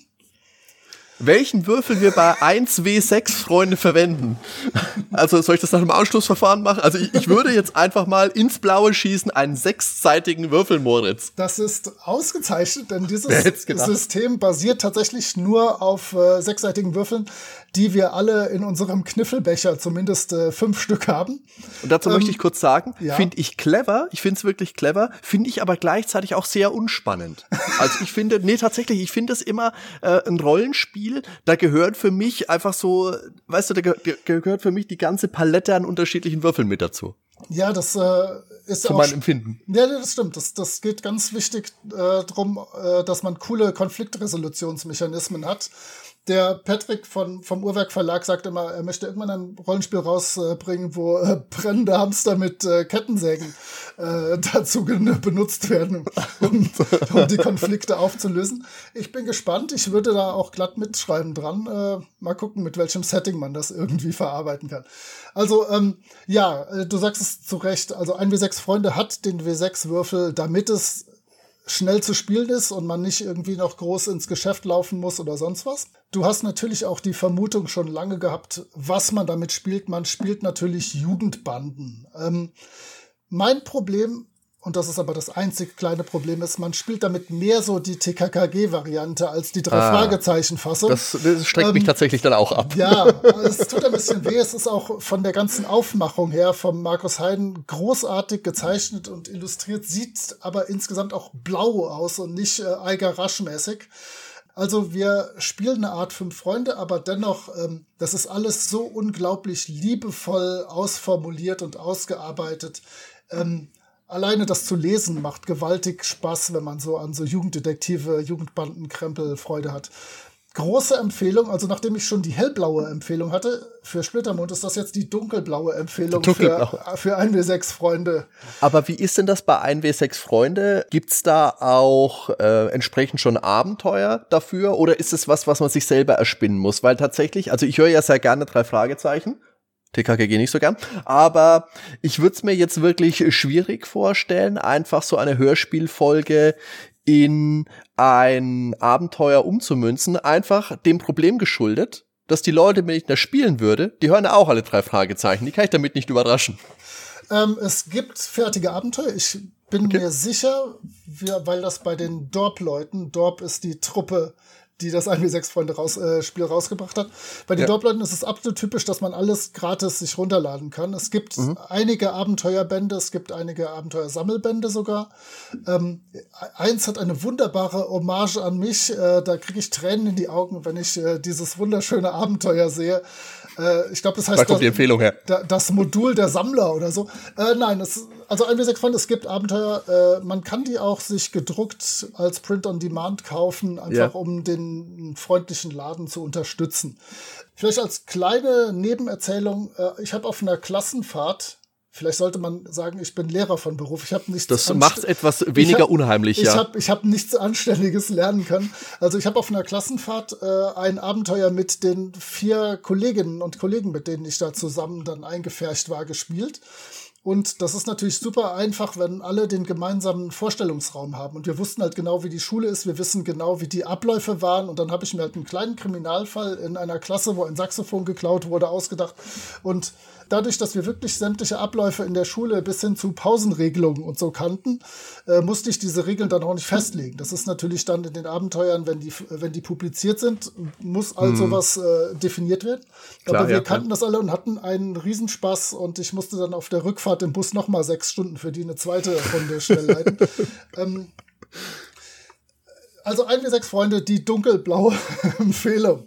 Welchen Würfel wir bei 1W6 Freunde verwenden. Also soll ich das nach dem Ausschlussverfahren machen? Also ich, ich würde jetzt einfach mal ins Blaue schießen einen sechsseitigen Würfel, Moritz. Das ist ausgezeichnet, denn dieses System basiert tatsächlich nur auf äh, sechsseitigen Würfeln, die wir alle in unserem Kniffelbecher zumindest äh, fünf Stück haben. Und dazu ähm, möchte ich kurz sagen, ja. finde ich clever, ich finde es wirklich clever, finde ich aber gleichzeitig auch sehr unspannend. Also ich finde, nee, tatsächlich, ich finde es immer äh, ein Rollenspiel, da gehört für mich einfach so, weißt du, da ge gehört für mich die ganze Palette an unterschiedlichen Würfeln mit dazu. Ja, das äh, ist Zu auch. meinem Empfinden. Ja, das stimmt. Das, das geht ganz wichtig äh, drum, äh, dass man coole Konfliktresolutionsmechanismen hat der Patrick von, vom Uhrwerk Verlag sagt immer, er möchte irgendwann ein Rollenspiel rausbringen, wo äh, brennende Hamster mit äh, Kettensägen äh, [LAUGHS] dazu benutzt werden, um, [LAUGHS] um die Konflikte aufzulösen. Ich bin gespannt. Ich würde da auch glatt mitschreiben dran. Äh, mal gucken, mit welchem Setting man das irgendwie verarbeiten kann. Also, ähm, ja, äh, du sagst es zu Recht. Also, ein W6 Freunde hat den W6-Würfel, damit es schnell zu spielen ist und man nicht irgendwie noch groß ins Geschäft laufen muss oder sonst was. Du hast natürlich auch die Vermutung schon lange gehabt, was man damit spielt. Man spielt natürlich Jugendbanden. Ähm, mein Problem und das ist aber das einzige kleine Problem ist, man spielt damit mehr so die TKKG-Variante als die drei ah, Fragezeichen-Fassung. Das, das streckt ähm, mich tatsächlich dann auch ab. Ja, [LAUGHS] es tut ein bisschen weh. Es ist auch von der ganzen Aufmachung her vom Markus Heiden großartig gezeichnet und illustriert, sieht aber insgesamt auch blau aus und nicht äh, Eiger Rasch-mäßig. Also wir spielen eine Art fünf Freunde, aber dennoch, ähm, das ist alles so unglaublich liebevoll ausformuliert und ausgearbeitet. Ähm, alleine das zu lesen macht gewaltig Spaß, wenn man so an so Jugenddetektive, Jugendbandenkrempel Freude hat. Große Empfehlung, also nachdem ich schon die hellblaue Empfehlung hatte für Splittermond, ist das jetzt die dunkelblaue Empfehlung Dunkelblau. für, für 1W6 Freunde. Aber wie ist denn das bei 1W6 Freunde? Gibt's da auch äh, entsprechend schon Abenteuer dafür oder ist es was, was man sich selber erspinnen muss? Weil tatsächlich, also ich höre ja sehr gerne drei Fragezeichen TKKG nicht so gern. Aber ich würde es mir jetzt wirklich schwierig vorstellen, einfach so eine Hörspielfolge in ein Abenteuer umzumünzen, einfach dem Problem geschuldet, dass die Leute, wenn ich das spielen würde, die hören auch alle drei Fragezeichen. Die kann ich damit nicht überraschen. Ähm, es gibt fertige Abenteuer. Ich bin okay. mir sicher, weil das bei den Dorp-Leuten, Dorp ist die Truppe, die das 1W6-Freunde raus, äh, Spiel rausgebracht hat. Bei den ja. Dorfleuten ist es absolut typisch, dass man alles gratis sich runterladen kann. Es gibt mhm. einige Abenteuerbände, es gibt einige Abenteuersammelbände sogar. Ähm, eins hat eine wunderbare Hommage an mich. Äh, da kriege ich Tränen in die Augen, wenn ich äh, dieses wunderschöne Abenteuer sehe. Äh, ich glaube, das heißt da kommt die Empfehlung her. das Modul der Sammler oder so. Äh, nein, es, also 1W6 Freunde, es gibt Abenteuer. Äh, man kann die auch sich gedruckt als Print on Demand kaufen, einfach ja. um den freundlichen Laden zu unterstützen. Vielleicht als kleine Nebenerzählung, äh, ich habe auf einer Klassenfahrt Vielleicht sollte man sagen, ich bin Lehrer von Beruf. Ich habe nichts. Das macht etwas weniger hab, unheimlich, ich ja. Hab, ich habe nichts Anständiges lernen können. Also ich habe auf einer Klassenfahrt äh, ein Abenteuer mit den vier Kolleginnen und Kollegen, mit denen ich da zusammen dann eingefärcht war, gespielt. Und das ist natürlich super einfach, wenn alle den gemeinsamen Vorstellungsraum haben. Und wir wussten halt genau, wie die Schule ist. Wir wissen genau, wie die Abläufe waren. Und dann habe ich mir halt einen kleinen Kriminalfall in einer Klasse, wo ein Saxophon geklaut wurde, ausgedacht. Und dadurch, dass wir wirklich sämtliche Abläufe in der Schule bis hin zu Pausenregelungen und so kannten, äh, musste ich diese Regeln dann auch nicht festlegen. Das ist natürlich dann in den Abenteuern, wenn die, wenn die publiziert sind, muss all hm. sowas äh, definiert werden. Klar, Aber wir ja, kannten ja. das alle und hatten einen Riesenspaß und ich musste dann auf der Rückfahrt im Bus nochmal sechs Stunden für die eine zweite Runde schnell leiten. [LAUGHS] ähm, also ein wie sechs Freunde, die dunkelblaue [LAUGHS] Empfehlung.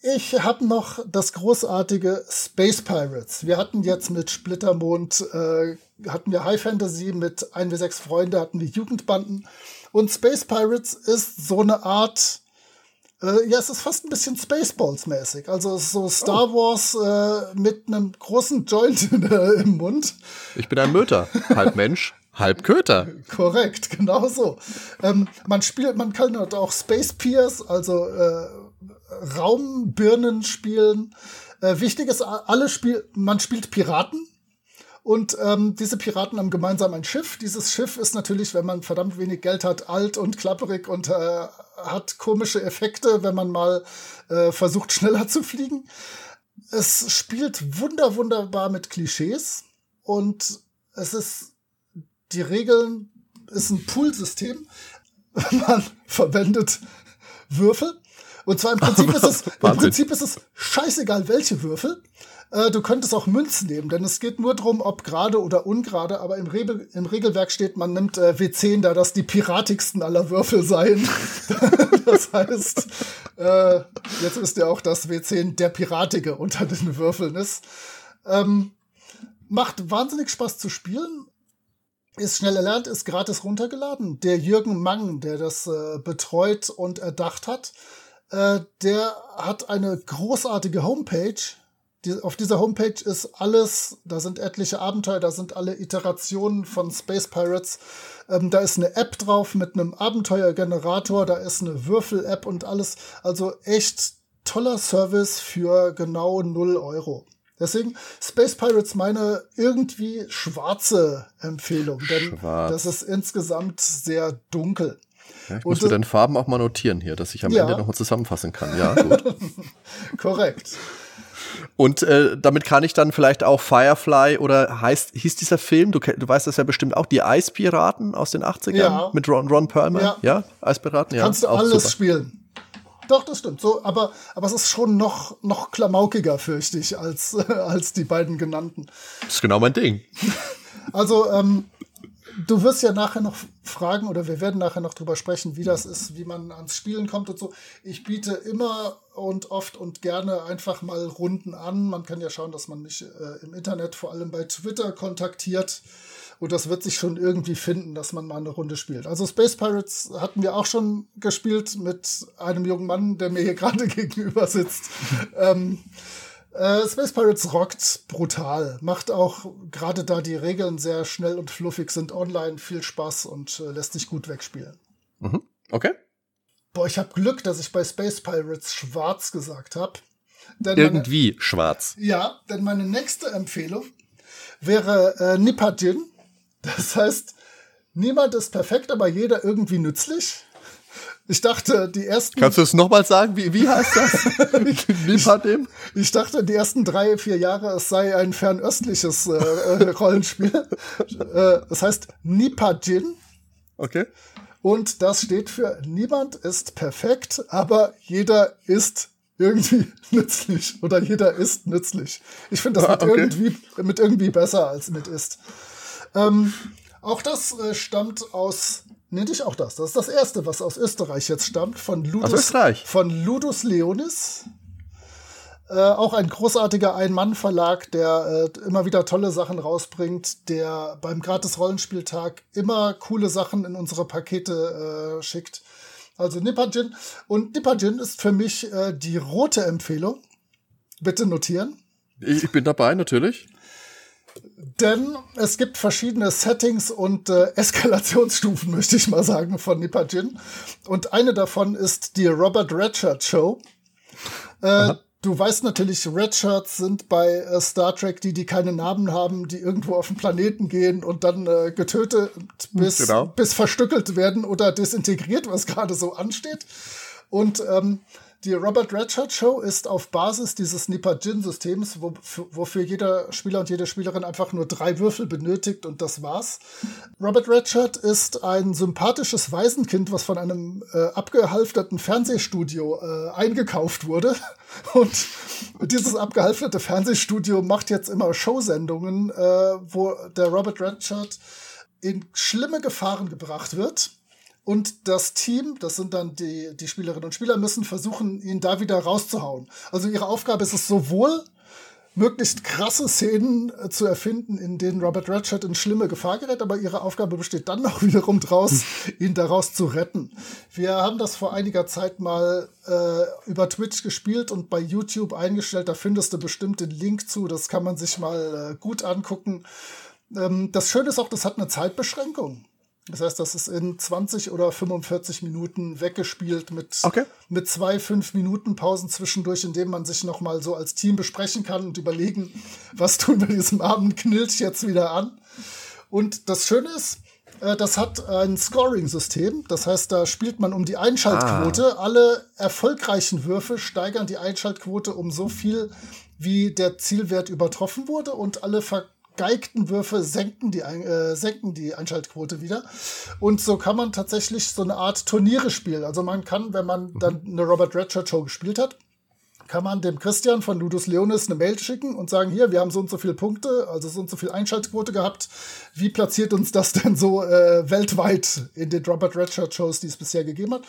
Ich habe noch das großartige Space Pirates. Wir hatten jetzt mit Splittermond, äh, hatten wir High Fantasy mit 1 bis 6 Freunde, hatten wir Jugendbanden. Und Space Pirates ist so eine Art Äh, ja, es ist fast ein bisschen Spaceballs-mäßig. Also so Star oh. Wars äh, mit einem großen Joint im Mund. Ich bin ein Möter, halb Mensch, halb Köter. Korrekt, [LAUGHS] genau so. Ähm, man spielt, man kann dort auch Space Peers, also äh, Raumbirnen spielen. Äh, wichtig ist, alle Spiel, man spielt Piraten. Und ähm, diese Piraten haben gemeinsam ein Schiff. Dieses Schiff ist natürlich, wenn man verdammt wenig Geld hat, alt und klapperig und äh, hat komische Effekte, wenn man mal äh, versucht, [LAUGHS] schneller zu fliegen. Es spielt wunder, wunderbar mit Klischees und es ist, die Regeln ist ein Poolsystem. [LAUGHS] Man verwendet Würfel. Und zwar im Prinzip ist es, [LAUGHS] im Prinzip ist es scheißegal, welche Würfel. Äh, du könntest auch Münzen nehmen, denn es geht nur darum, ob gerade oder ungerade, aber im, Regel, im Regelwerk steht, man nimmt äh, W10, da das die piratigsten aller Würfel seien. [LAUGHS] das heißt, äh, jetzt wisst ihr auch, dass W10 der Piratige unter den Würfeln ist. Ähm, macht wahnsinnig Spaß zu spielen. Ist schnell erlernt, ist gratis runtergeladen. Der Jürgen Mang, der das äh, betreut und erdacht hat, äh, der hat eine großartige Homepage, die, auf dieser Homepage ist alles, da sind etliche Abenteuer, da sind alle Iterationen von Space Pirates. Ähm, da ist eine App drauf mit einem Abenteuergenerator, da ist eine Würfel-App und alles. Also echt toller Service für genau 0 Euro. Deswegen Space Pirates meine irgendwie schwarze Empfehlung, denn Schwarz. das ist insgesamt sehr dunkel. Ja, ich muss mir deine Farben auch mal notieren hier, dass ich am ja. Ende nochmal zusammenfassen kann. Ja, gut. [LAUGHS] Korrekt. Und äh, damit kann ich dann vielleicht auch Firefly oder heißt, hieß dieser Film, du, du weißt das ja bestimmt auch, die Eispiraten aus den 80ern ja. mit Ron, Ron Perlman? Ja, ja? Eispiraten, ja. Kannst du alles super. spielen. Doch, das stimmt. So, aber, aber es ist schon noch, noch klamaukiger, fürchte ich, als, [LAUGHS] als die beiden genannten. Das ist genau mein Ding. Also, ähm, du wirst ja nachher noch fragen oder wir werden nachher noch drüber sprechen, wie das ist, wie man ans Spielen kommt und so. Ich biete immer und oft und gerne einfach mal Runden an. Man kann ja schauen, dass man mich äh, im Internet, vor allem bei Twitter, kontaktiert. Und das wird sich schon irgendwie finden, dass man mal eine Runde spielt. Also Space Pirates hatten wir auch schon gespielt mit einem jungen Mann, der mir hier [LAUGHS] gerade gegenüber sitzt. ähm, äh, Space Pirates rockt brutal, macht auch gerade da die Regeln sehr schnell und fluffig sind online viel Spaß und äh, lässt sich gut wegspielen. Mhm. Okay. Boah, ich habe Glück, dass ich bei Space Pirates schwarz gesagt habe. Irgendwie meine, schwarz. Ja, denn meine nächste Empfehlung wäre äh, Nipajin. Das heißt, niemand ist perfekt, aber jeder irgendwie nützlich. Ich dachte, die ersten. Kannst du es nochmal sagen? Wie, wie heißt das? [LAUGHS] Nipadim? Ich, ich dachte, die ersten drei, vier Jahre, es sei ein fernöstliches äh, äh Rollenspiel. äh, das heißt Nipajin. Okay. Und das steht für niemand ist perfekt, aber jeder ist irgendwie [LAUGHS] nützlich. Oder jeder ist nützlich. Ich finde das ah, mit, okay. irgendwie, mit irgendwie besser als mit ist. Ähm, auch das äh, stammt aus Nennt ich auch das. Das ist das erste, was aus Österreich jetzt stammt, von Ludus, Österreich. Von Ludus Leonis. Äh, auch ein großartiger Ein-Mann-Verlag, der äh, immer wieder tolle Sachen rausbringt, der beim Gratis-Rollenspieltag immer coole Sachen in unsere Pakete äh, schickt. Also Nipajin. Und Nipajin ist für mich äh, die rote Empfehlung. Bitte notieren. Ich bin dabei, natürlich. Denn es gibt verschiedene Settings und äh, Eskalationsstufen, [LAUGHS] möchte ich mal sagen, von Nipajin. Und eine davon ist die Robert Redshirt Show. Äh, du weißt natürlich, Redshirts sind bei äh, Star Trek die, die keine Namen haben, die irgendwo auf den Planeten gehen und dann äh, getötet bis, genau. bis verstückelt werden oder desintegriert, was gerade so ansteht. Und ähm, die Robert Redshirt Show ist auf Basis dieses Nipah-Jin-Systems, wo, wofür jeder Spieler und jede Spielerin einfach nur drei Würfel benötigt und das war's. Robert Redshirt ist ein sympathisches Waisenkind, was von einem äh, abgehalfterten Fernsehstudio äh, eingekauft wurde. [LAUGHS] Und dieses abgehalfterte Fernsehstudio macht jetzt immer Showsendungen, äh, wo der Robert Redshirt in schlimme Gefahren gebracht wird und das Team, das sind dann die, die Spielerinnen und Spieler, müssen versuchen, ihn da wieder rauszuhauen. Also ihre Aufgabe ist es sowohl, möglichst krasse Szenen äh, zu erfinden, in denen Robert Redford in schlimme Gefahr gerät, aber ihre Aufgabe besteht dann noch [LAUGHS] wiederum draus, ihn daraus zu retten. Wir haben das vor einiger Zeit mal äh, über Twitch gespielt und bei YouTube eingestellt, da findest du bestimmt den Link zu, das kann man sich mal äh, gut angucken. Ähm, das Schöne ist auch, das hat eine Zeitbeschränkung. Das heißt, das ist in 20 oder 45 Minuten weggespielt mit, okay. mit zwei, fünf Minuten Pausen zwischendurch, in dem man sich nochmal so als Team besprechen kann und überlegen, was tun wir diesem Abend knillt jetzt wieder an. Und das Schöne ist, äh, das hat ein Scoring-System. Das heißt, da spielt man um die Einschaltquote. Ah. Alle erfolgreichen Würfe steigern die Einschaltquote um so viel, wie der Zielwert übertroffen wurde. Und alle ver geigten Würfe senken die, äh, senken die Einschaltquote wieder. Und so kann man tatsächlich so eine Art Turniere spielen. Also man kann, wenn man dann eine Robert Redshirt Show gespielt hat, kann man dem Christian von Ludus Leonis eine Mail schicken und sagen, hier, wir haben so und so viele Punkte, also so und so viel Einschaltquote gehabt. Wie platziert uns das denn so äh, weltweit in den Robert Redshirt Shows, die es bisher gegeben hat?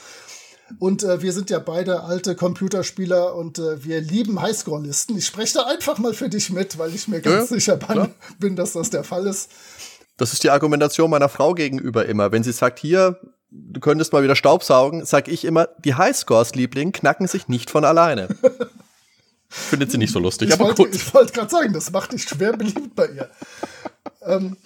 Und äh, wir sind ja beide alte Computerspieler und äh, wir lieben Highscore-Listen. Ich spreche da einfach mal für dich mit, weil ich mir ganz ja, sicher bin, bin, dass das der Fall ist. Das ist die Argumentation meiner Frau gegenüber immer. Wenn sie sagt, hier, du könntest mal wieder Staubsaugen, sag ich immer, die Highscores, Liebling, knacken sich nicht von alleine. Findet sie nicht so lustig, ich aber wollte, gut. Ich wollte gerade sagen, das macht dich schwer beliebt bei ihr. ähm,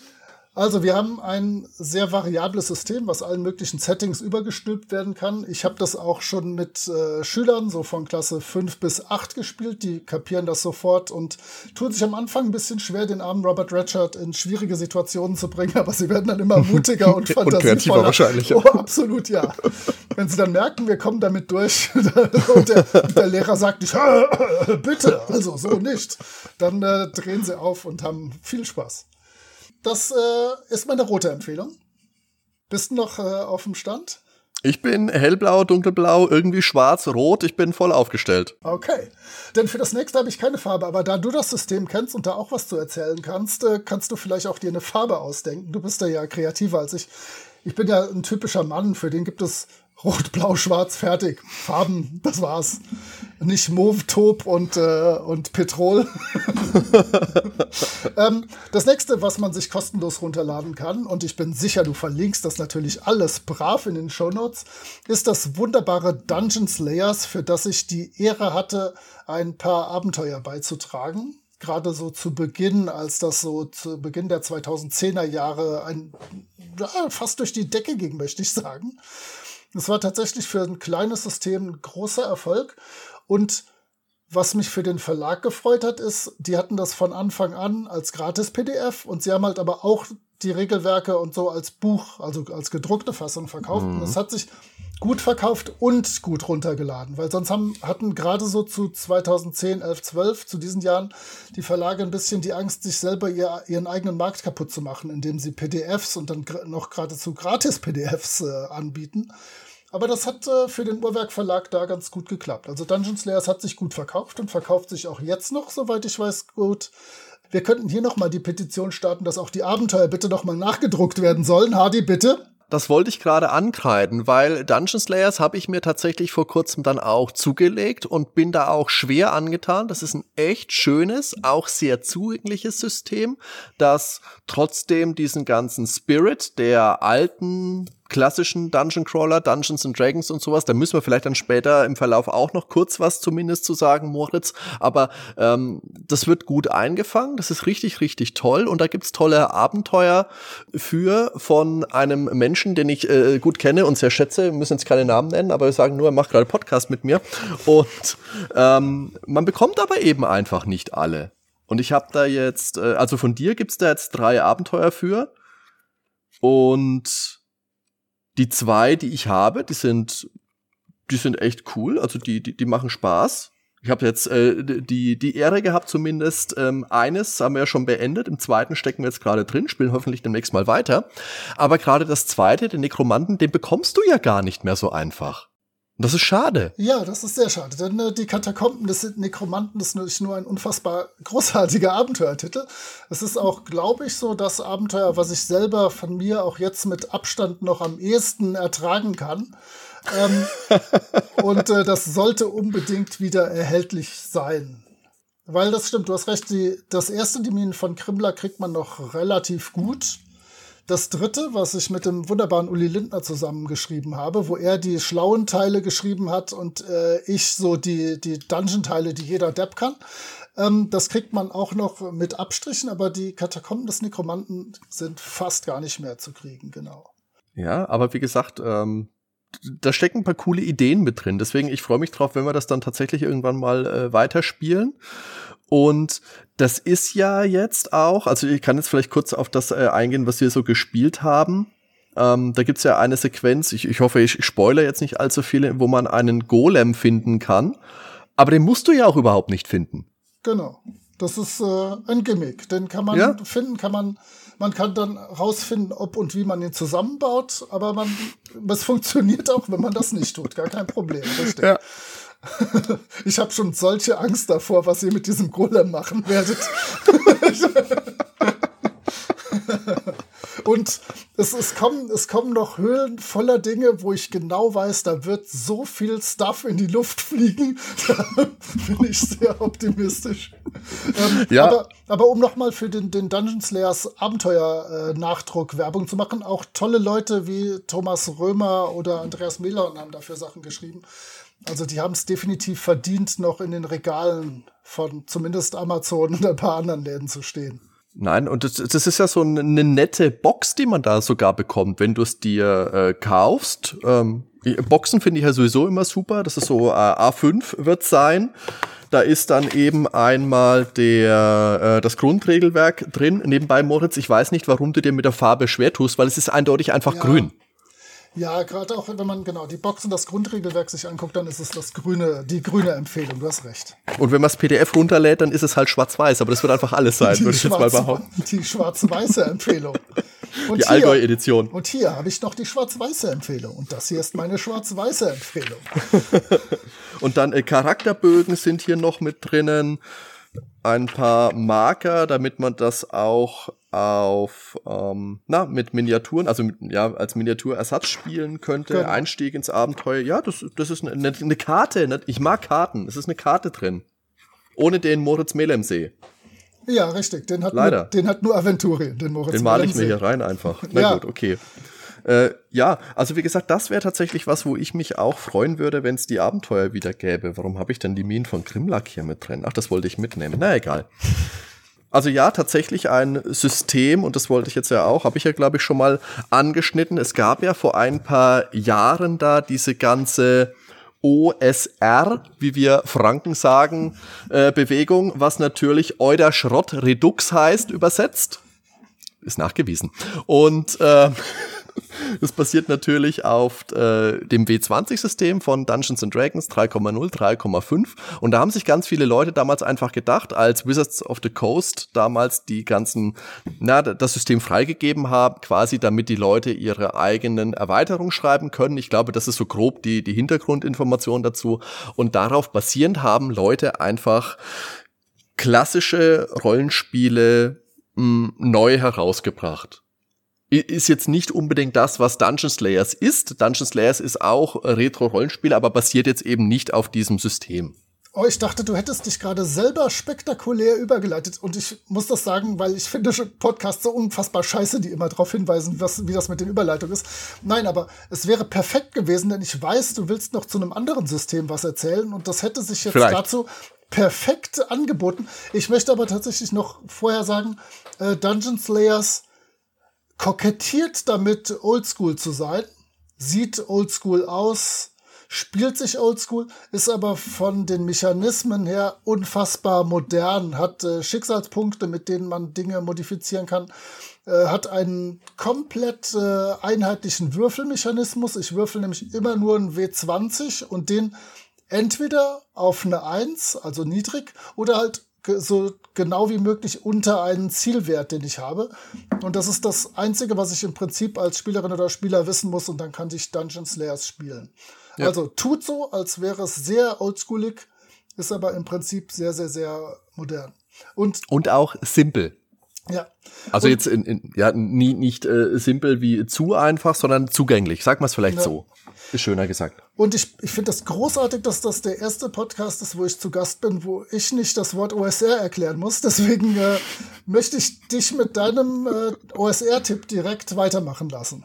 also wir haben ein sehr variables System, was allen möglichen Settings übergestülpt werden kann. Ich habe das auch schon mit äh, Schülern so von Klasse 5 bis 8 gespielt, die kapieren das sofort und tun sich am Anfang ein bisschen schwer, den armen Robert Redshard in schwierige Situationen zu bringen, aber sie werden dann immer [LAUGHS] mutiger und fantasievoller. und wahrscheinlich. Oh, absolut, ja. Wenn sie dann merken, wir kommen damit durch [LAUGHS] und der, der Lehrer sagt nicht, [LAUGHS] bitte, also so nicht, dann äh, drehen sie auf und haben viel Spaß. Das äh, ist meine rote Empfehlung. Bist du noch äh, auf dem Stand? Ich bin hellblau, dunkelblau, irgendwie schwarz, rot. Ich bin voll aufgestellt. Okay. Denn für das nächste habe ich keine Farbe. Aber da du das System kennst und da auch was zu erzählen kannst, äh, kannst du vielleicht auch dir eine Farbe ausdenken. Du bist da ja kreativer als ich. Ich bin ja ein typischer Mann. Für den gibt es Rot, Blau, Schwarz, fertig. Farben, das war's. Nicht Mauve, Taub und, äh, und Petrol. [LAUGHS] ähm, das nächste, was man sich kostenlos runterladen kann, und ich bin sicher, du verlinkst das natürlich alles brav in den Show Notes, ist das wunderbare Dungeon Slayers, für das ich die Ehre hatte, ein paar Abenteuer beizutragen gerade so zu Beginn, als das so zu Beginn der 2010er Jahre ein, ja, fast durch die Decke ging, möchte ich sagen. Es war tatsächlich für ein kleines System ein großer Erfolg. Und was mich für den Verlag gefreut hat, ist, die hatten das von Anfang an als Gratis-PDF und sie haben halt aber auch die Regelwerke und so als Buch, also als gedruckte Fassung verkauft. Mhm. Und das hat sich gut verkauft und gut runtergeladen, weil sonst haben, hatten gerade so zu 2010, 11, 12, zu diesen Jahren, die Verlage ein bisschen die Angst, sich selber ihr, ihren eigenen Markt kaputt zu machen, indem sie PDFs und dann noch geradezu Gratis-PDFs äh, anbieten. Aber das hat äh, für den Uhrwerk Verlag da ganz gut geklappt. Also Dungeon Slayers hat sich gut verkauft und verkauft sich auch jetzt noch, soweit ich weiß, gut. Wir könnten hier nochmal die Petition starten, dass auch die Abenteuer bitte nochmal nachgedruckt werden sollen. Hardy, bitte. Das wollte ich gerade ankreiden, weil Dungeon Slayers habe ich mir tatsächlich vor kurzem dann auch zugelegt und bin da auch schwer angetan. Das ist ein echt schönes, auch sehr zugängliches System, das trotzdem diesen ganzen Spirit der alten klassischen Dungeon Crawler, Dungeons and Dragons und sowas. Da müssen wir vielleicht dann später im Verlauf auch noch kurz was zumindest zu sagen, Moritz. Aber ähm, das wird gut eingefangen. Das ist richtig, richtig toll. Und da gibt's tolle Abenteuer für von einem Menschen, den ich äh, gut kenne und sehr schätze. Wir müssen jetzt keine Namen nennen, aber wir sagen nur, er macht gerade Podcast mit mir. Und ähm, man bekommt aber eben einfach nicht alle. Und ich habe da jetzt, äh, also von dir gibt's da jetzt drei Abenteuer für. Und die zwei, die ich habe, die sind, die sind echt cool. Also die, die, die machen Spaß. Ich habe jetzt äh, die, die Ehre gehabt, zumindest ähm, eines haben wir ja schon beendet. Im zweiten stecken wir jetzt gerade drin, spielen hoffentlich demnächst mal weiter. Aber gerade das zweite, den Nekromanten, den bekommst du ja gar nicht mehr so einfach. Das ist schade. Ja, das ist sehr schade. Denn äh, die Katakomben des Nekromanten ist nicht nur ein unfassbar [LAUGHS] großartiger Abenteuertitel. Es ist auch, glaube ich, so das Abenteuer, was ich selber von mir auch jetzt mit Abstand noch am ehesten ertragen kann. ähm, [LAUGHS] und äh, das sollte unbedingt wieder erhältlich sein. Weil das stimmt, du hast recht, die, das erste Dominion von Krimmler kriegt man noch relativ gut. Das dritte, was ich mit dem wunderbaren Uli Lindner zusammengeschrieben habe, wo er die schlauen Teile geschrieben hat und äh, ich so die, die Dungeon-Teile, die jeder Depp kann. Ähm, das kriegt man auch noch mit Abstrichen, aber die Katakomben des Nekromanten sind fast gar nicht mehr zu kriegen, genau. Ja, aber wie gesagt, ähm, da stecken ein paar coole Ideen mit drin. Deswegen, ich freue mich drauf, wenn wir das dann tatsächlich irgendwann mal äh, weiterspielen. Und das ist ja jetzt auch, also ich kann jetzt vielleicht kurz auf das äh, eingehen, was wir so gespielt haben. Ähm, da gibt's ja eine Sequenz, ich, ich hoffe, ich spoilere jetzt nicht allzu viele, wo man einen Golem finden kann. Aber den musst du ja auch überhaupt nicht finden. Genau. Das ist äh, ein Gimmick. Den kann man ja? finden, kann man, man kann dann rausfinden, ob und wie man ihn zusammenbaut, aber man, es funktioniert auch, wenn man das nicht tut. Gar kein Problem. [LAUGHS] Richtig. Ja. [LAUGHS] Ich habe schon solche Angst davor, was ihr mit diesem Golem machen werdet. [LAUGHS] Und es, es, kommen, es kommen noch Höhlen voller Dinge, wo ich genau weiß, da wird so viel Stuff in die Luft fliegen. [LAUGHS] Da bin ich sehr optimistisch. Ähm, ja. aber, aber um nochmal für den, den Dungeon Slayers Abenteuer-Nachdruck äh, Werbung zu machen, auch tolle Leute wie Thomas Römer oder Andreas Melon haben dafür Sachen geschrieben. Also die haben es definitiv verdient, noch in den Regalen von zumindest Amazon und ein paar anderen Läden zu stehen. Nein, und das, das ist ja so eine, nette Box, die man da sogar bekommt, wenn du es dir äh, kaufst. Ähm, Boxen finde ich ja sowieso immer super. Das ist so äh, A5 wird sein. Da ist dann eben einmal der, äh, das Grundregelwerk drin. Nebenbei, Moritz, ich weiß nicht, warum du dir mit der Farbe schwer tust, weil es ist eindeutig einfach ja. grün. Ja, gerade auch wenn man genau die Box und das Grundregelwerk sich anguckt, dann ist es das grüne, die grüne Empfehlung. Du hast recht. Und wenn man das PDF runterlädt, dann ist es halt schwarz-weiß, aber das wird einfach alles sein, würde ich jetzt mal behaupten. Die schwarz-weiße Empfehlung. Und die Allgäu-Edition. Und hier habe ich noch die schwarz-weiße Empfehlung. Und das hier ist meine schwarz-weiße Empfehlung. [LAUGHS] und dann äh, Charakterbögen sind hier noch mit drinnen. Ein paar Marker, damit man das auch auf ähm, na mit Miniaturen, also mit, ja als Miniaturersatz spielen könnte, genau. Einstieg ins Abenteuer. Ja, das, das ist eine, eine Karte. Ne? Ich mag Karten. Es ist eine Karte drin, ohne den Moritz Melemsee. Ja, richtig. Den hat Leider. Nur, den hat nur Aventurien, den Moritz. Den male ich mir hier rein einfach. [LAUGHS] Na ja. gut, okay. Äh, ja, also wie gesagt, das wäre tatsächlich was, wo ich mich auch freuen würde, wenn es die Abenteuer wieder gäbe. Warum habe ich denn die Minen von Grimlack hier mit drin? Ach, das wollte ich mitnehmen. Na egal. Also ja, tatsächlich ein System, und das wollte ich jetzt ja auch, habe ich ja, glaube ich, schon mal angeschnitten. Es gab ja vor ein paar Jahren da diese ganze OSR, wie wir Franken sagen, äh, Bewegung, was natürlich Euder Schrott Redux heißt, übersetzt. Ist nachgewiesen. Und äh, [LAUGHS] Das basiert natürlich auf äh, dem W20-System von Dungeons and Dragons 3,0, 3,5. Und da haben sich ganz viele Leute damals einfach gedacht, als Wizards of the Coast damals die ganzen, na, das System freigegeben haben, quasi damit die Leute ihre eigenen Erweiterungen schreiben können. Ich glaube, das ist so grob die, die Hintergrundinformation dazu. Und darauf basierend haben Leute einfach klassische Rollenspiele mh, neu herausgebracht ist jetzt nicht unbedingt das, was Dungeon Slayers ist. Dungeon Slayers ist auch Retro-Rollenspiel, aber basiert jetzt eben nicht auf diesem System. Oh, ich dachte, du hättest dich gerade selber spektakulär übergeleitet. Und ich muss das sagen, weil ich finde Podcasts so unfassbar scheiße, die immer darauf hinweisen, was, wie das mit den Überleitungen ist. Nein, aber es wäre perfekt gewesen, denn ich weiß, du willst noch zu einem anderen System was erzählen. Und das hätte sich jetzt Vielleicht. dazu perfekt angeboten. Ich möchte aber tatsächlich noch vorher sagen, äh, Dungeon Slayers kokettiert damit, oldschool zu sein, sieht oldschool aus, spielt sich oldschool, ist aber von den Mechanismen her unfassbar modern, hat äh, Schicksalspunkte, mit denen man Dinge modifizieren kann, äh, hat einen komplett äh, einheitlichen Würfelmechanismus. Ich würfel nämlich immer nur einen W20 und den entweder auf eine 1, also niedrig, oder halt so genau wie möglich unter einen Zielwert, den ich habe. Und das ist das Einzige, was ich im Prinzip als Spielerin oder Spieler wissen muss und dann kann ich Dungeon Slayers spielen. Ja. Also tut so, als wäre es sehr oldschoolig, ist aber im Prinzip sehr, sehr, sehr modern. Und, und auch simpel. Ja. Also und, jetzt in, in, ja, nie, nicht äh, simpel wie zu einfach, sondern zugänglich. Sag mal es vielleicht ja. so. Ist schöner gesagt. Und ich, ich finde das großartig, dass das der erste Podcast ist, wo ich zu Gast bin, wo ich nicht das Wort OSR erklären muss. Deswegen äh, möchte ich dich mit deinem äh, OSR-Tipp direkt weitermachen lassen.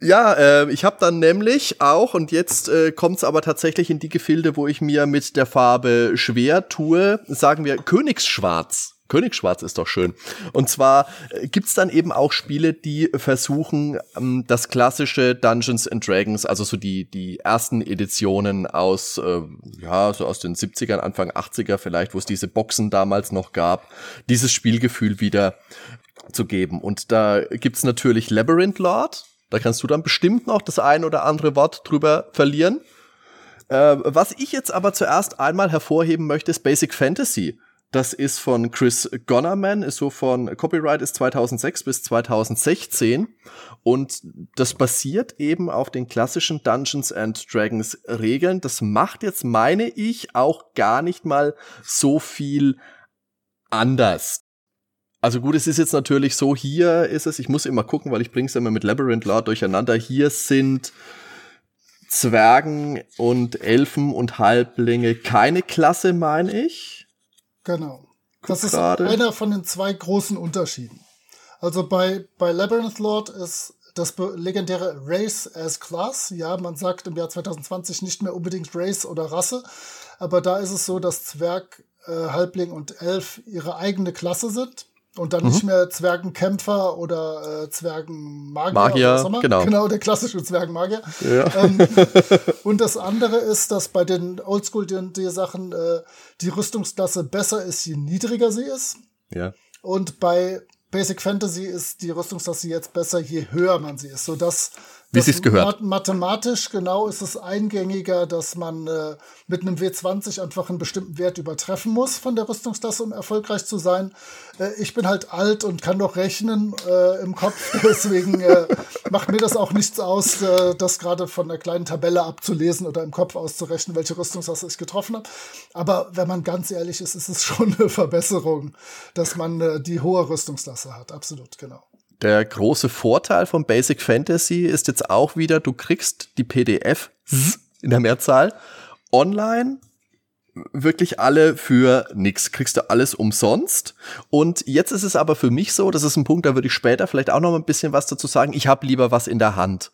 Ja, äh, ich habe dann nämlich auch, und jetzt äh, kommt es aber tatsächlich in die Gefilde, wo ich mir mit der Farbe schwer tue, sagen wir Königsschwarz. Königsschwarz ist doch schön. Und zwar äh, gibt's dann eben auch Spiele, die versuchen, ähm, das klassische Dungeons and Dragons, also so die, die ersten Editionen aus, äh, ja, so aus den 70ern, Anfang 80er vielleicht, wo es diese Boxen damals noch gab, dieses Spielgefühl wieder zu geben. Und da gibt's natürlich Labyrinth Lord. Da kannst du dann bestimmt noch das ein oder andere Wort drüber verlieren. Äh, was ich jetzt aber zuerst einmal hervorheben möchte, ist Basic Fantasy. Das ist von Chris Gonnerman, ist so von Copyright ist 2006 bis 2016 und das basiert eben auf den klassischen Dungeons and Dragons Regeln. Das macht jetzt, meine ich, auch gar nicht mal so viel anders. Also gut, es ist jetzt natürlich so, hier ist es, ich muss immer gucken, weil ich bring's immer mit Labyrinth Lord durcheinander. Hier sind Zwergen und Elfen und Halblinge keine Klasse, meine ich. Genau. Das ist grade. einer von den zwei großen Unterschieden. Also bei, bei Labyrinth Lord ist das legendäre Race as Class. Ja, man sagt im Jahr 2020 nicht mehr unbedingt Race oder Rasse, aber da ist es so, dass Zwerg, äh, Halbling und Elf ihre eigene Klasse sind. Und dann mhm. nicht mehr Zwergenkämpfer oder äh, Zwergenmagier. Magier, genau. Genau, der klassische Zwergenmagier. Ja. Ähm, [LAUGHS] und das andere ist, dass bei den Oldschool-D&D-Sachen äh, die Rüstungsklasse besser ist, je niedriger sie ist. Ja. Und bei Basic Fantasy ist die Rüstungsklasse jetzt besser, je höher man sie ist, sodass wie es gehört. Mathematisch genau ist es eingängiger, dass man äh, mit einem W20 einfach einen bestimmten Wert übertreffen muss von der Rüstungsklasse, um erfolgreich zu sein. Äh, ich bin halt alt und kann doch rechnen äh, im Kopf, [LAUGHS] deswegen äh, macht mir das auch nichts aus, äh, das gerade von einer kleinen Tabelle abzulesen oder im Kopf auszurechnen, welche Rüstungsklasse ich getroffen habe. Aber wenn man ganz ehrlich ist, ist es schon [LAUGHS] eine Verbesserung, dass man äh, die hohe Rüstungsklasse hat. Absolut, genau. Der große Vorteil von Basic Fantasy ist jetzt auch wieder, du kriegst die PDF in der Mehrzahl online wirklich alle für nix. Kriegst du alles umsonst. Und jetzt ist es aber für mich so, das ist ein Punkt, da würde ich später vielleicht auch noch ein bisschen was dazu sagen. Ich habe lieber was in der Hand.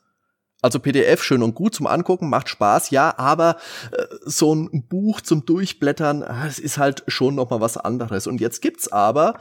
Also PDF schön und gut zum Angucken, macht Spaß, ja, aber äh, so ein Buch zum Durchblättern, das ist halt schon noch mal was anderes. Und jetzt gibt's aber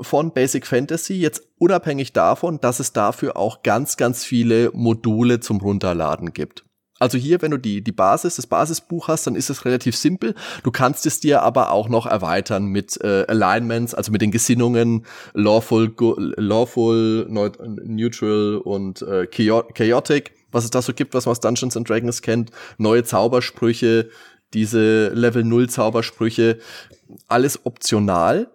von Basic Fantasy, jetzt unabhängig davon, dass es dafür auch ganz, ganz viele Module zum Runterladen gibt. Also hier, wenn du die, die Basis, das Basisbuch hast, dann ist es relativ simpel. Du kannst es dir aber auch noch erweitern mit äh, Alignments, also mit den Gesinnungen Lawful, Lawful, Neutral und äh, Chaotic, was es da so gibt, was man aus Dungeons and Dragons kennt, neue Zaubersprüche, diese Level 0 Zaubersprüche, alles optional.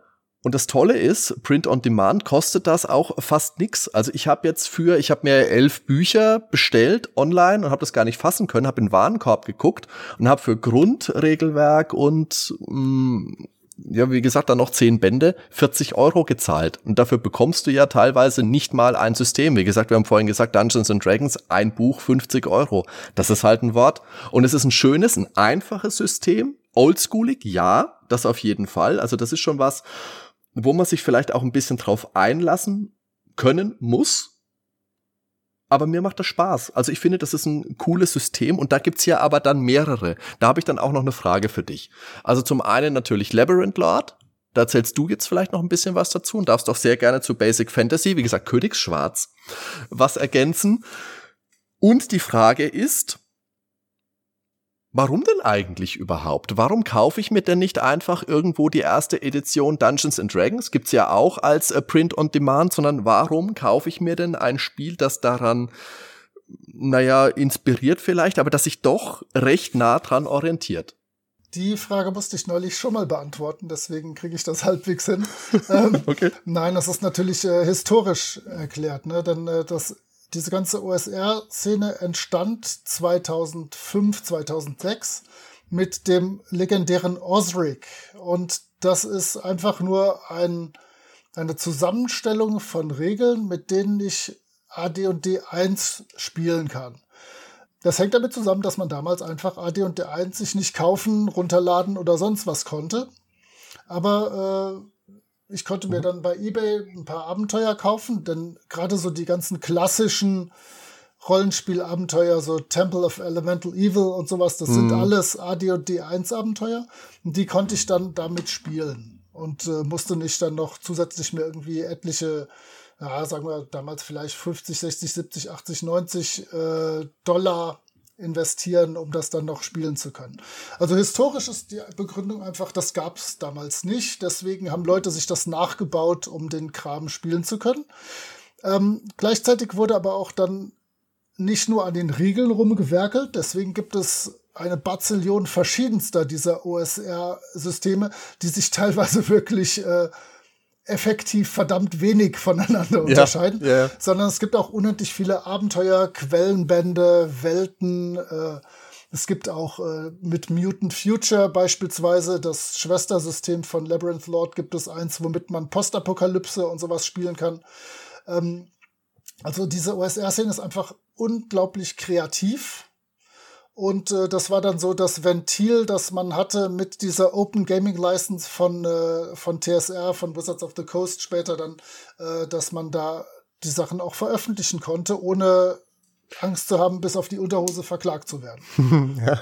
Und das Tolle ist, Print on Demand kostet das auch fast nix. Also ich habe jetzt für, ich habe mir elf Bücher bestellt online und habe das gar nicht fassen können, habe in den Warenkorb geguckt und habe für Grundregelwerk und mh, mm, ja, wie gesagt, dann noch zehn Bände, 40 Euro gezahlt. Und dafür bekommst du ja teilweise nicht mal ein System. Wie gesagt, wir haben vorhin gesagt, Dungeons and Dragons, ein Buch, 50 Euro. Das ist halt ein Wort. Und es ist ein schönes, ein einfaches System. Oldschoolig, ja, das auf jeden Fall. Also das ist schon was, wo man sich vielleicht auch ein bisschen drauf einlassen können muss. Aber mir macht das Spaß. Also ich finde, das ist ein cooles System und da gibt's ja aber dann mehrere. Da habe ich dann auch noch eine Frage für dich. Also zum einen natürlich Labyrinth Lord. Da erzählst du jetzt vielleicht noch ein bisschen was dazu und darfst auch sehr gerne zu Basic Fantasy, wie gesagt, Königsschwarz, was ergänzen. Und die Frage ist, Warum denn eigentlich überhaupt? Warum kaufe ich mir denn nicht einfach irgendwo die erste Edition Dungeons and Dragons? Gibt's ja auch als äh, Print on Demand, sondern warum kaufe ich mir denn ein Spiel, das daran, naja, inspiriert vielleicht, aber das sich doch recht nah dran orientiert? Die Frage musste ich neulich schon mal beantworten, deswegen kriege ich das [LAUGHS] halbwegs hin. [LAUGHS] ähm, okay. Nein, das ist natürlich äh, historisch erklärt, ne? denn äh, das diese ganze OSR-Szene entstand 2005, 2006 mit dem legendären Osric. Und das ist einfach nur ein, eine Zusammenstellung von Regeln, mit denen ich AD&D 1 spielen kann. das hängt damit zusammen, dass man damals einfach AD und D1 sich nicht kaufen, runterladen oder sonst was konnte. Aber äh, ich konnte mir mhm. dann bei eBay ein paar Abenteuer kaufen, denn gerade so die ganzen klassischen Rollenspielabenteuer, so Temple of Elemental Evil und sowas, das mhm. sind alles AD und D1 Abenteuer. Und die konnte ich dann damit spielen und äh, musste nicht dann noch zusätzlich mir irgendwie etliche, ja, sagen wir damals vielleicht 50, 60, 70, 80, 90 äh, Dollar investieren, um das dann noch spielen zu können. Also historisch ist die Begründung einfach, das gab es damals nicht. Deswegen haben Leute sich das nachgebaut, um den Kram spielen zu können. Ähm, gleichzeitig wurde aber auch dann nicht nur an den Regeln rumgewerkelt, deswegen gibt es eine Bazillion verschiedenster dieser OSR-Systeme, die sich [LAUGHS] teilweise wirklich äh, effektiv verdammt wenig voneinander unterscheiden, ja, yeah. sondern es gibt auch unendlich viele Abenteuer, Quellenbände, Welten. Äh, es gibt auch äh, mit Mutant Future beispielsweise das Schwestersystem von Labyrinth Lord gibt es eins, womit man Postapokalypse und sowas spielen kann. Ähm, also diese OSR-Szene ist einfach unglaublich kreativ. Und äh, das war dann so das Ventil, das man hatte mit dieser Open Gaming License von, äh, von TSR, von Wizards of the Coast später dann, äh, dass man da die Sachen auch veröffentlichen konnte, ohne Angst zu haben, bis auf die Unterhose verklagt zu werden. [LAUGHS]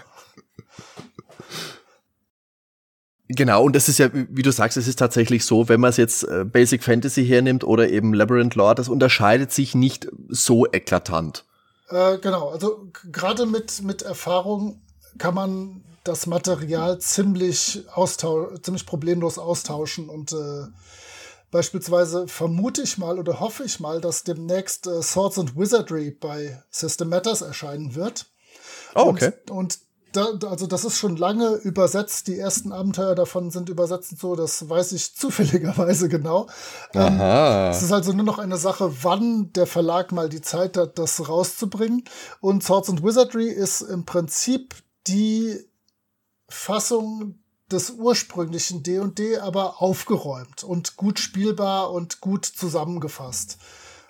Genau, und das ist ja, wie du sagst, es ist tatsächlich so, wenn man es jetzt äh, Basic Fantasy hernimmt oder eben Labyrinth Lore, das unterscheidet sich nicht so eklatant. Äh, genau, also gerade mit, mit Erfahrung kann man das Material ziemlich, ziemlich problemlos austauschen und äh, beispielsweise vermute ich mal oder hoffe ich mal, dass demnächst äh, Swords and Wizardry bei System Matters erscheinen wird. Oh, okay. Und, und da, also das ist schon lange übersetzt. Die ersten Abenteuer davon sind übersetzt so, das weiß ich zufälligerweise genau. Ähm, es ist also nur noch eine Sache, wann der Verlag mal die Zeit hat, das rauszubringen. Und Swords and Wizardry ist im Prinzip die Fassung des ursprünglichen D&D, aber aufgeräumt und gut spielbar und gut zusammengefasst.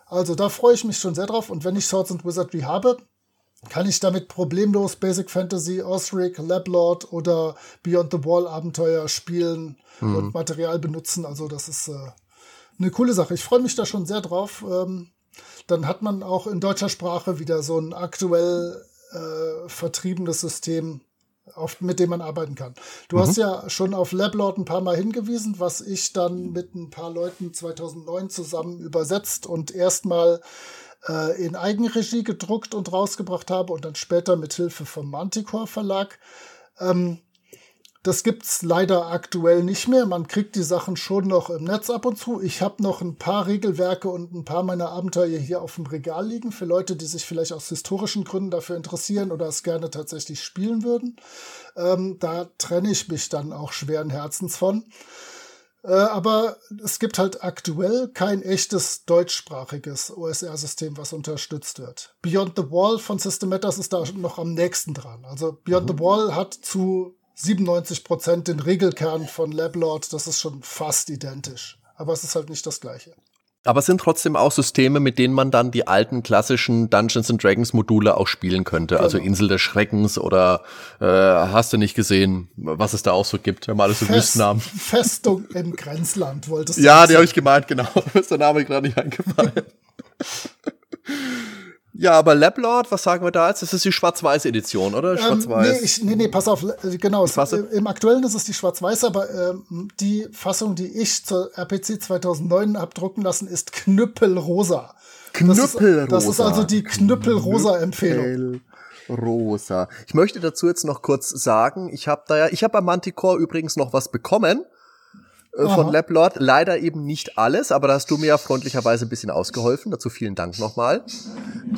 Also da freue ich mich schon sehr drauf. Und wenn ich Swords and Wizardry habe, kann ich damit problemlos Basic Fantasy, Osric, Lablord oder Beyond the Wall Abenteuer spielen mhm. und Material benutzen. Also das ist äh, eine coole Sache. Ich freue mich da schon sehr drauf. Ähm, dann hat man auch in deutscher Sprache wieder so ein aktuell äh, vertriebenes System, auf, mit dem man arbeiten kann. Du mhm. hast ja schon auf Lablord ein paar Mal hingewiesen, was ich dann mit ein paar Leuten 2009 zusammen übersetzt und erstmal äh, in Eigenregie gedruckt und rausgebracht habe und dann später mit Hilfe vom Manticore Verlag. Ähm, das gibt's leider aktuell nicht mehr. Man kriegt die Sachen schon noch im Netz ab und zu. Ich habe noch ein paar Regelwerke und ein paar meiner Abenteuer hier auf dem Regal liegen für Leute, die sich vielleicht aus historischen Gründen dafür interessieren oder es gerne tatsächlich spielen würden. Ähm, da trenne ich mich dann auch schweren Herzens von. Äh, aber es gibt halt aktuell kein echtes deutschsprachiges OSR-System, was unterstützt wird. Beyond the Wall von System Matters ist da noch am nächsten dran. Also Beyond mhm. the Wall hat zu 97 Prozent den Regelkern von Lablord. Das ist schon fast identisch. Aber es ist halt nicht das gleiche. Aber es sind trotzdem auch Systeme, mit denen man dann die alten klassischen Dungeons and Dragons Module auch spielen könnte. Also genau. Also Insel des Schreckens oder äh, hast du nicht gesehen, was es da auch so gibt, wenn man alles so Wüstennamen. Festung im Grenzland wolltest du. Ja, die habe ich gemeint, genau. [LAUGHS] ist der Name gerade nicht eingefallen. [LAUGHS] Ja, aber Lablord, was sagen wir da jetzt? Das ist die Schwarz-Weiß Edition, oder? Ähm, Schwarz-Weiß. Ähm, nee, nee, nee, pass auf, äh, genau. Es, äh, Im aktuellen ist es die Schwarz-Weiß, aber ähm, die Fassung, die ich zur RPC 2009 abdrucken lassen, ist Knüppelrosa. Knüppelrosa. Das ist, das ist also die Knüppelrosa-Empfehlung. Rosa. Ich möchte dazu jetzt noch kurz sagen, ich habe da ja, ich habe bei Manticore übrigens noch was bekommen äh, von Lablord. Leider eben nicht alles, aber da hast du mir ja freundlicherweise ein bisschen ausgeholfen. Dazu vielen Dank nochmal.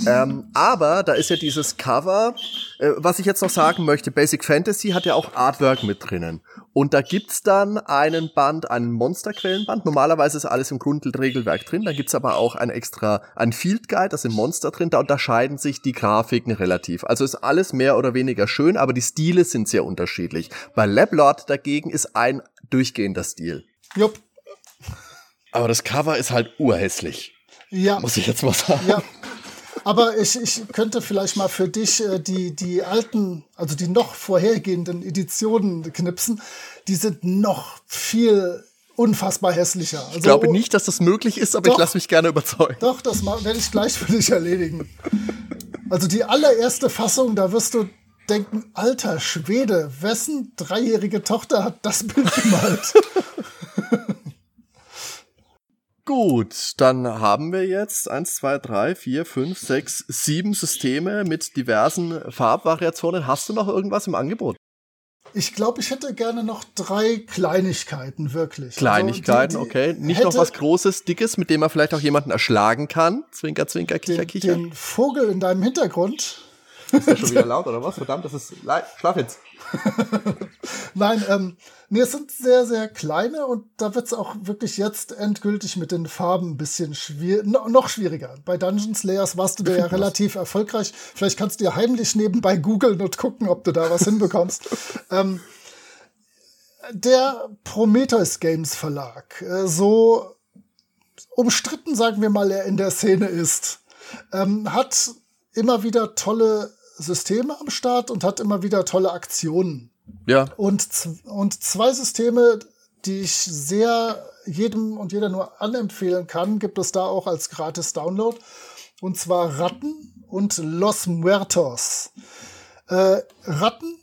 Ähm, aber da ist ja dieses Cover, äh, was ich jetzt noch sagen möchte, Basic Fantasy hat ja auch Artwork mit drinnen. Und da gibt's dann einen Band, einen Monsterquellenband. Normalerweise ist alles im Grundregelwerk drin. Da gibt's aber auch ein extra, ein Field Guide, da sind Monster drin. Da unterscheiden sich die Grafiken relativ. Also ist alles mehr oder weniger schön, aber die Stile sind sehr unterschiedlich. Bei Lablord dagegen ist ein durchgehender Stil. Jupp. Aber das Cover ist halt urhässlich. Ja. Muss ich jetzt mal sagen. Ja. Aber ich, ich könnte vielleicht mal für dich äh, die, die alten, also die noch vorhergehenden Editionen knipsen. Die sind noch viel unfassbar hässlicher. Also, ich glaube nicht, dass das möglich ist, aber doch, ich lasse mich gerne überzeugen. Doch, das werde ich gleich für dich erledigen. Also die allererste Fassung, da wirst du denken, alter Schwede, wessen dreijährige Tochter hat das Bild gemalt? [LAUGHS] Gut, dann haben wir jetzt eins, zwei, drei, vier, fünf, sechs, sieben Systeme mit diversen Farbvariationen. Hast du noch irgendwas im Angebot? Ich glaube, ich hätte gerne noch drei Kleinigkeiten, wirklich. Also Kleinigkeiten, also die, die okay. Nicht noch was Großes, Dickes, mit dem man vielleicht auch jemanden erschlagen kann. Zwinker, zwinker, kicher, den, kicher. Den Vogel in deinem Hintergrund. Ist der schon wieder laut, oder was? Verdammt, das ist... Schlaf jetzt. [LAUGHS] Nein, ähm, nee, es sind sehr, sehr kleine und da wird es auch wirklich jetzt endgültig mit den Farben ein bisschen schwier no, noch schwieriger. Bei Dungeon Slayers warst du da ja relativ erfolgreich. Vielleicht kannst du ja heimlich nebenbei googeln und gucken, ob du da was hinbekommst. [LAUGHS] ähm, der Prometheus Games Verlag, äh, so umstritten, sagen wir mal, er in der Szene ist, ähm, hat immer wieder tolle Systeme am Start und hat immer wieder tolle Aktionen. Ja. Und, und zwei Systeme, die ich sehr jedem und jeder nur anempfehlen kann, gibt es da auch als gratis Download. Und zwar Ratten und Los Muertos. Äh, Ratten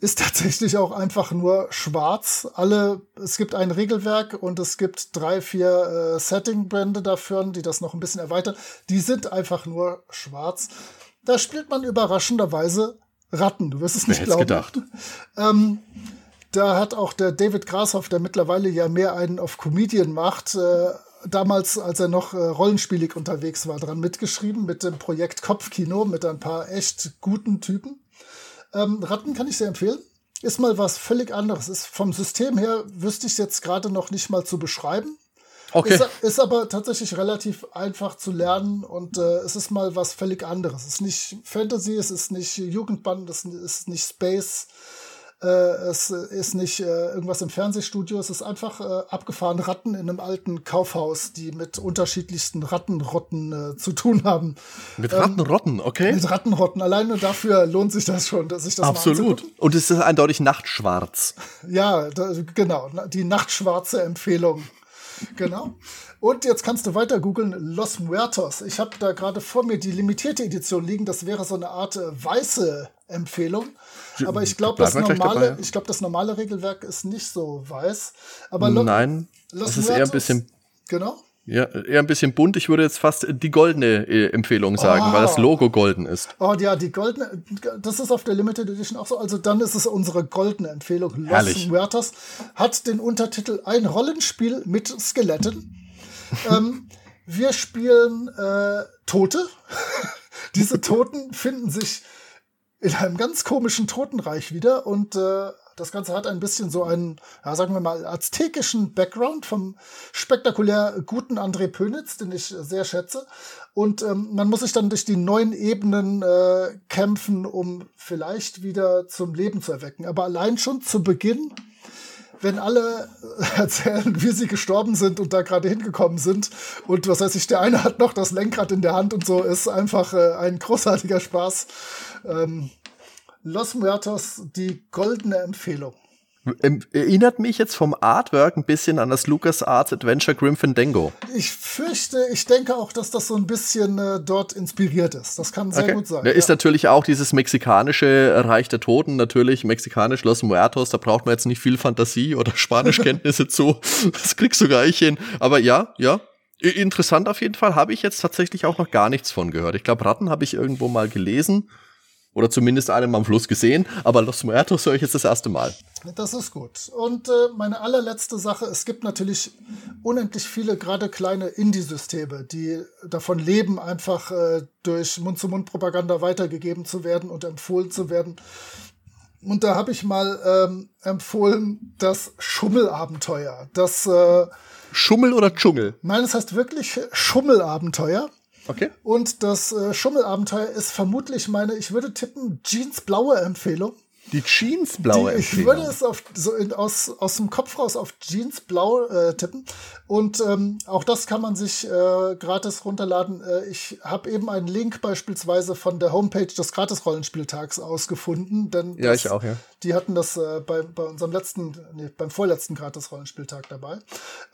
ist [LAUGHS] tatsächlich auch einfach nur schwarz. Alle, es gibt ein Regelwerk und es gibt drei, vier äh, Setting-Brände dafür, die das noch ein bisschen erweitern. Die sind einfach nur schwarz. Da spielt man überraschenderweise Ratten. Du wirst es nicht glauben. gedacht. Ähm, da hat auch der David Grashoff, der mittlerweile ja mehr einen auf Comedian macht, äh, damals, als er noch äh, rollenspielig unterwegs war, dran mitgeschrieben mit dem Projekt Kopfkino mit ein paar echt guten Typen. Ähm, Ratten kann ich sehr empfehlen. Ist mal was völlig anderes. Ist vom System her wüsste ich es jetzt gerade noch nicht mal zu beschreiben. Okay. Ist, ist, aber tatsächlich relativ einfach zu lernen und äh, es ist mal was völlig anderes. Es ist nicht Fantasy, es ist nicht Jugendband, es ist nicht Space, äh, es ist nicht äh, irgendwas im Fernsehstudio, es ist einfach äh, abgefahren Ratten in einem alten Kaufhaus, die mit unterschiedlichsten Rattenrotten äh, zu tun haben. Mit Rattenrotten, ähm, okay. Mit Rattenrotten. Alleine dafür lohnt sich das schon, dass ich das Absolut. Und es ist eindeutig nachtschwarz. Ja, da, genau. Die nachtschwarze Empfehlung. Genau. Und jetzt kannst du weiter googeln, Los Muertos. Ich habe da gerade vor mir die limitierte Edition liegen. Das wäre so eine Art äh, weiße Empfehlung. Aber ich glaube, das, normale. Ich glaub, das normale Regelwerk ist nicht so weiß. Aber Nein, Los es ist Muertos, eher ein bisschen. Genau. Ja, eher ein bisschen bunt. Ich würde jetzt fast die goldene äh, Empfehlung sagen, oh. weil das ah. Logo golden ist. Oh ja, die goldene, das ist auf der Limited Edition auch so. Also dann ist es unsere goldene Empfehlung. Los Herrlich. Muertos hat den Untertitel Ein Rollenspiel mit Skeletten. [LAUGHS] ähm, wir spielen äh, Tote. [LAUGHS] Diese Toten finden sich in einem ganz komischen Totenreich wieder und äh, das Ganze hat ein bisschen so einen, ja, sagen wir mal, aztekischen Background vom spektakulär guten André Pönitz, den ich sehr schätze. Und ähm, man muss sich dann durch die neuen Ebenen äh, kämpfen, um vielleicht wieder zum Leben zu erwecken. Aber allein schon zu Beginn wenn alle erzählen, wie sie gestorben sind und da gerade hingekommen sind. Und was weiß ich, der eine hat noch das Lenkrad in der Hand und so, ist einfach äh, ein großartiger Spaß. Ähm, Los Muertos die goldene Empfehlung. Erinnert mich jetzt vom Artwork ein bisschen an das Lucas Arts Adventure Grim Fandango. Ich fürchte, ich denke auch, dass das so ein bisschen äh, dort inspiriert ist. Das kann sehr okay. gut sein. Da ja. ist natürlich auch dieses mexikanische Reich der Toten, natürlich mexikanisch Los Muertos, da braucht man jetzt nicht viel Fantasie oder Spanischkenntnisse [LAUGHS] zu. Das kriegst du gar nicht hin. Aber ja, ja, Interessant auf jeden Fall, habe ich jetzt tatsächlich auch noch gar nichts von gehört. Ich glaube, Ratten habe ich irgendwo mal gelesen. Oder zumindest einen am Fluss gesehen, aber Los Muertos höre ich jetzt das erste Mal. Das ist gut. Und äh, meine allerletzte Sache, es gibt natürlich unendlich viele, gerade kleine Indie-Systeme, die davon leben, einfach äh, durch Mund-zu-Mund-Propaganda weitergegeben zu werden und empfohlen zu werden. Und da habe ich mal ähm, empfohlen das Schummelabenteuer. Das äh, Schummel oder Dschungel? Nein, es heißt wirklich Schummelabenteuer. Okay. Und das äh, Schummelabenteuer ist vermutlich meine, ich würde tippen, Jeans blaue Empfehlung. Die Jeansblaue Die, ich würde es auf, so in, aus, aus dem Kopf raus auf Jeansblau äh, tippen. Und ähm, auch das kann man sich äh, gratis runterladen. Äh, ich habe eben einen Link beispielsweise von der Homepage des Gratis-Rollenspieltags ausgefunden. Denn ja, das, ich auch, ja. Die hatten das äh, bei, bei unserem letzten, nee, beim vorletzten Gratis-Rollenspieltag dabei.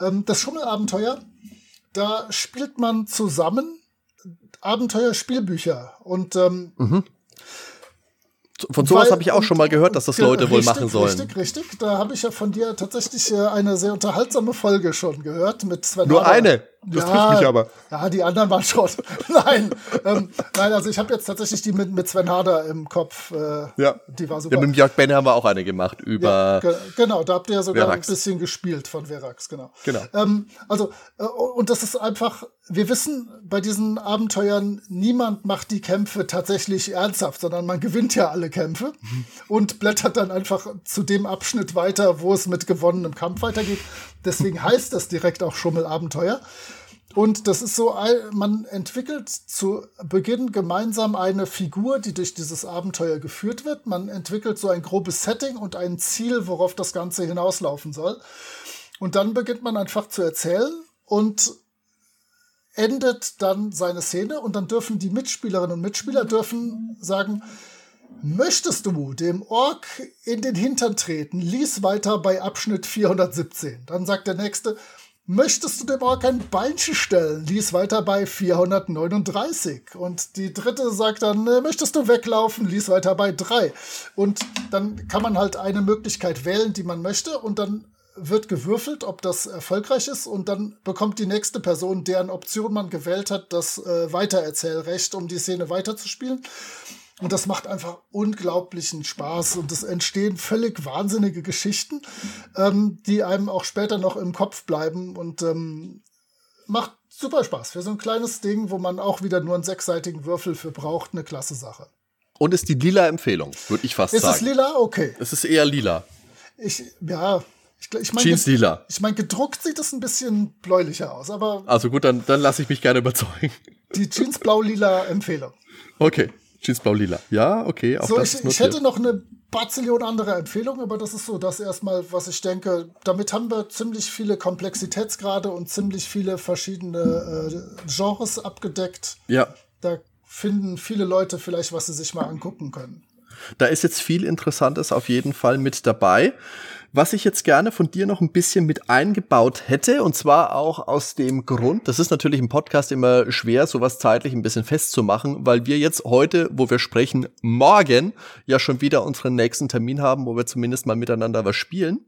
Ähm, das Schummelabenteuer, da spielt man zusammen Abenteuer-Spielbücher. Und ähm, mhm. Von sowas habe ich auch schon mal gehört, dass das Leute wohl machen sollen. Richtig, richtig. Da habe ich ja von dir tatsächlich äh, eine sehr unterhaltsame Folge schon gehört mit Sven. Nur eine. Das ja, trifft mich aber. Ja, die anderen waren schon. [LAUGHS] nein, ähm, nein, also ich habe jetzt tatsächlich die mit, mit Sven Harder im Kopf. Äh, ja. Die war super. Ja, mit Jörg Benne haben wir auch eine gemacht über. Ja, genau, da habt ihr ja sogar Verax. ein bisschen gespielt von Verax, genau. Genau. Ähm, also, äh, und das ist einfach, wir wissen bei diesen Abenteuern, niemand macht die Kämpfe tatsächlich ernsthaft, sondern man gewinnt ja alle Kämpfe und blättert dann einfach zu dem Abschnitt weiter, wo es mit gewonnenem Kampf weitergeht. Deswegen [LAUGHS] heißt das direkt auch Schummelabenteuer. Und das ist so, man entwickelt zu Beginn gemeinsam eine Figur, die durch dieses Abenteuer geführt wird. Man entwickelt so ein grobes Setting und ein Ziel, worauf das Ganze hinauslaufen soll. Und dann beginnt man einfach zu erzählen und endet dann seine Szene und dann dürfen die Mitspielerinnen und Mitspieler dürfen sagen, möchtest du dem Ork in den Hintern treten, lies weiter bei Abschnitt 417. Dann sagt der nächste, Möchtest du dem Ork ein Beinchen stellen? Lies weiter bei 439. Und die dritte sagt dann, äh, möchtest du weglaufen? Lies weiter bei 3. Und dann kann man halt eine Möglichkeit wählen, die man möchte. Und dann wird gewürfelt, ob das erfolgreich ist. Und dann bekommt die nächste Person, deren Option man gewählt hat, das äh, Weitererzählrecht, um die Szene weiterzuspielen. Und das macht einfach unglaublichen Spaß und es entstehen völlig wahnsinnige Geschichten, ähm, die einem auch später noch im Kopf bleiben und ähm, macht super Spaß. Für so ein kleines Ding, wo man auch wieder nur einen sechsseitigen Würfel für braucht, eine klasse Sache. Und ist die lila Empfehlung, würde ich fast ist sagen. Ist es lila? Okay. Es ist eher lila. Ich, ja, ich, ich mein, Jeans lila. Ich meine, gedruckt sieht es ein bisschen bläulicher aus, aber. Also gut, dann, dann lasse ich mich gerne überzeugen. Die Jeans blau-lila Empfehlung. Okay. Jeans blau-lila. Ja, okay. Auch so, das ich, ich hätte noch eine Bazillion andere Empfehlungen, aber das ist so das erstmal, was ich denke. Damit haben wir ziemlich viele Komplexitätsgrade und ziemlich viele verschiedene äh, Genres abgedeckt. Ja. Da finden viele Leute vielleicht, was sie sich mal angucken können. Da ist jetzt viel Interessantes auf jeden Fall mit dabei was ich jetzt gerne von dir noch ein bisschen mit eingebaut hätte, und zwar auch aus dem Grund, das ist natürlich im Podcast immer schwer, sowas zeitlich ein bisschen festzumachen, weil wir jetzt heute, wo wir sprechen, morgen ja schon wieder unseren nächsten Termin haben, wo wir zumindest mal miteinander was spielen.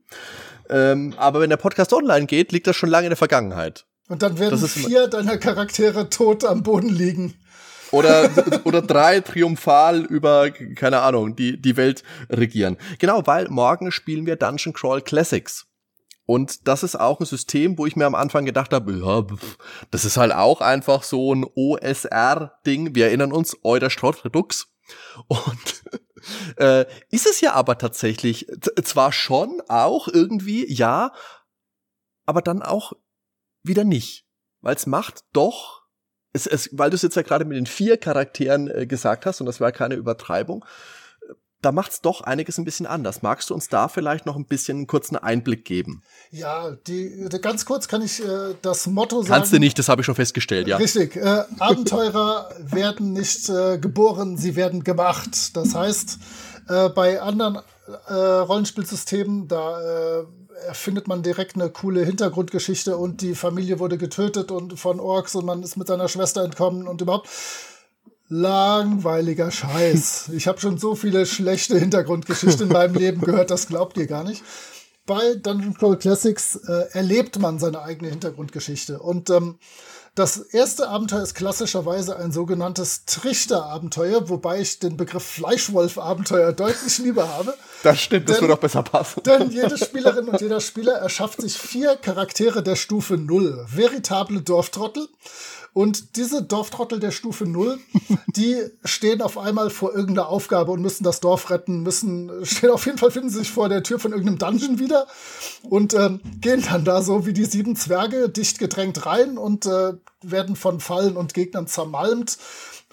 Ähm, aber wenn der Podcast online geht, liegt das schon lange in der Vergangenheit. Und dann werden vier deiner Charaktere tot am Boden liegen. Oder, oder drei triumphal über, keine Ahnung, die, die Welt regieren. Genau, weil morgen spielen wir Dungeon Crawl Classics. Und das ist auch ein System, wo ich mir am Anfang gedacht habe, ja, das ist halt auch einfach so ein OSR-Ding. Wir erinnern uns, Euler Strott Redux. Und [LAUGHS] äh, ist es ja aber tatsächlich zwar schon auch irgendwie, ja, aber dann auch wieder nicht. Weil es macht doch es, es, weil du es jetzt ja gerade mit den vier Charakteren äh, gesagt hast, und das war keine Übertreibung, da macht's doch einiges ein bisschen anders. Magst du uns da vielleicht noch ein bisschen einen kurzen Einblick geben? Ja, die, ganz kurz kann ich äh, das Motto sagen. Kannst du nicht, das habe ich schon festgestellt, ja. Richtig. Äh, Abenteurer [LAUGHS] werden nicht äh, geboren, sie werden gemacht. Das heißt, äh, bei anderen äh, Rollenspielsystemen, da äh, erfindet man direkt eine coole Hintergrundgeschichte und die Familie wurde getötet und von Orks und man ist mit seiner Schwester entkommen und überhaupt langweiliger Scheiß. [LAUGHS] Ich habe schon so viele schlechte Hintergrundgeschichten in meinem Leben gehört, das glaubt ihr gar nicht. Bei Dungeon Crawl Classics äh, erlebt man seine eigene Hintergrundgeschichte und ähm, das erste Abenteuer ist klassischerweise ein sogenanntes Trichter-Abenteuer, wobei ich den Begriff Fleischwolf-Abenteuer deutlich lieber habe. Das stimmt, das würde auch besser passen. Denn jede Spielerin und jeder Spieler erschafft sich vier Charaktere der Stufe 0. Veritable Dorftrottel. Und diese Dorftrottel der Stufe 0, die stehen auf einmal vor irgendeiner Aufgabe und müssen das Dorf retten, müssen, stehen auf jeden Fall, finden sich vor der Tür von irgendeinem Dungeon wieder und ähm, gehen dann da so wie die sieben Zwerge dicht gedrängt rein und äh, werden von Fallen und Gegnern zermalmt.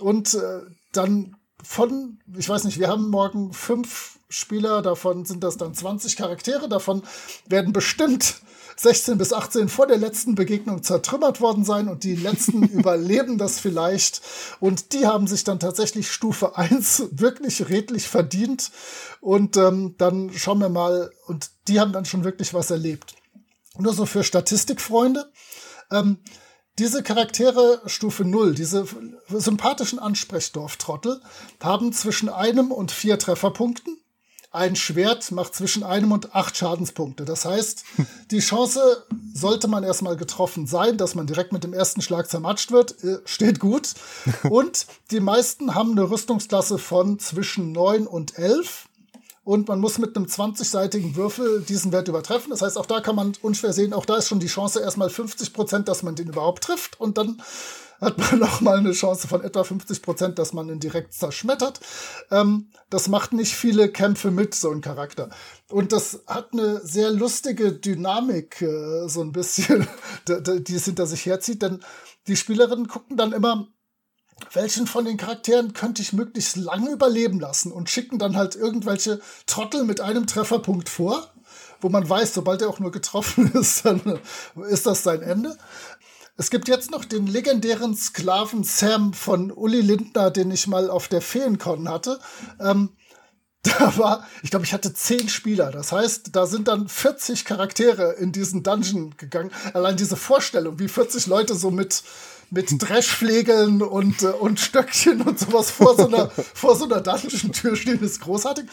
Und äh, dann von, ich weiß nicht, wir haben morgen fünf Spieler, davon sind das dann 20 Charaktere, davon werden bestimmt 16 bis 18 vor der letzten Begegnung zertrümmert worden sein und die [LAUGHS] letzten überleben das vielleicht. Und die haben sich dann tatsächlich Stufe 1 wirklich redlich verdient. Und ähm, dann schauen wir mal, und die haben dann schon wirklich was erlebt. Nur so für Statistikfreunde. Ähm, diese Charaktere Stufe 0, diese sympathischen Ansprechdorftrottel, haben zwischen einem und vier Trefferpunkten ein Schwert macht zwischen einem und acht Schadenspunkte. Das heißt, [LAUGHS] die Chance, sollte man erstmal getroffen sein, dass man direkt mit dem ersten Schlag zermatscht wird, äh, steht gut. [LAUGHS] Und die meisten haben eine Rüstungsklasse von zwischen neun und elf. Und man muss mit einem 20-seitigen Würfel diesen Wert übertreffen. Das heißt, auch da kann man unschwer sehen, auch da ist schon die Chance erstmal 50 Prozent, dass man den überhaupt trifft. Und dann hat man [LAUGHS] noch mal eine Chance von etwa 50 Prozent, dass man ihn direkt zerschmettert. Ähm, das macht nicht viele Kämpfe mit, so ein Charakter. Und das hat eine sehr lustige Dynamik, äh, so ein bisschen, [LAUGHS] die es hinter sich herzieht, denn die Spielerinnen gucken dann immer, welchen von den Charakteren könnte ich möglichst lange überleben lassen und schicken dann halt irgendwelche Trottel mit einem Trefferpunkt vor, wo man weiß, sobald er auch nur getroffen [LAUGHS] ist, dann ist das sein Ende. Es gibt jetzt noch den legendären Sklaven Sam von Uli Lindner, den ich mal auf der Feencon hatte. Ähm, [LAUGHS] da war, ich glaube, ich hatte zehn Spieler. Das heißt, da sind dann 40 Charaktere in diesen Dungeon gegangen. Allein diese Vorstellung, wie 40 Leute so mit mit [LAUGHS] Dreschflegeln und, äh, und Stöckchen und sowas vor so einer, [LAUGHS] vor so einer Dungeon-Tür stehen, ist großartig.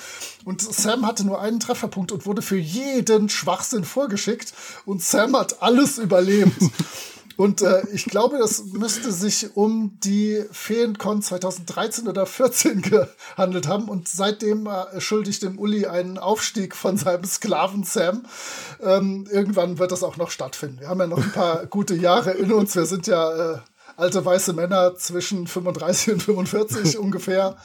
Und Sam hatte nur einen Trefferpunkt und wurde für jeden Schwachsinn vorgeschickt. Und Sam hat alles überlebt. Und äh, ich glaube, das müsste sich um die Feencon 2013 oder 14 gehandelt haben. Und seitdem äh, schuldigt dem Uli einen Aufstieg von seinem Sklaven Sam. Ähm, irgendwann wird das auch noch stattfinden. Wir haben ja noch ein paar [LAUGHS] gute Jahre in uns. Wir sind ja äh, alte weiße Männer zwischen 35 und 45 [LAUGHS] ungefähr.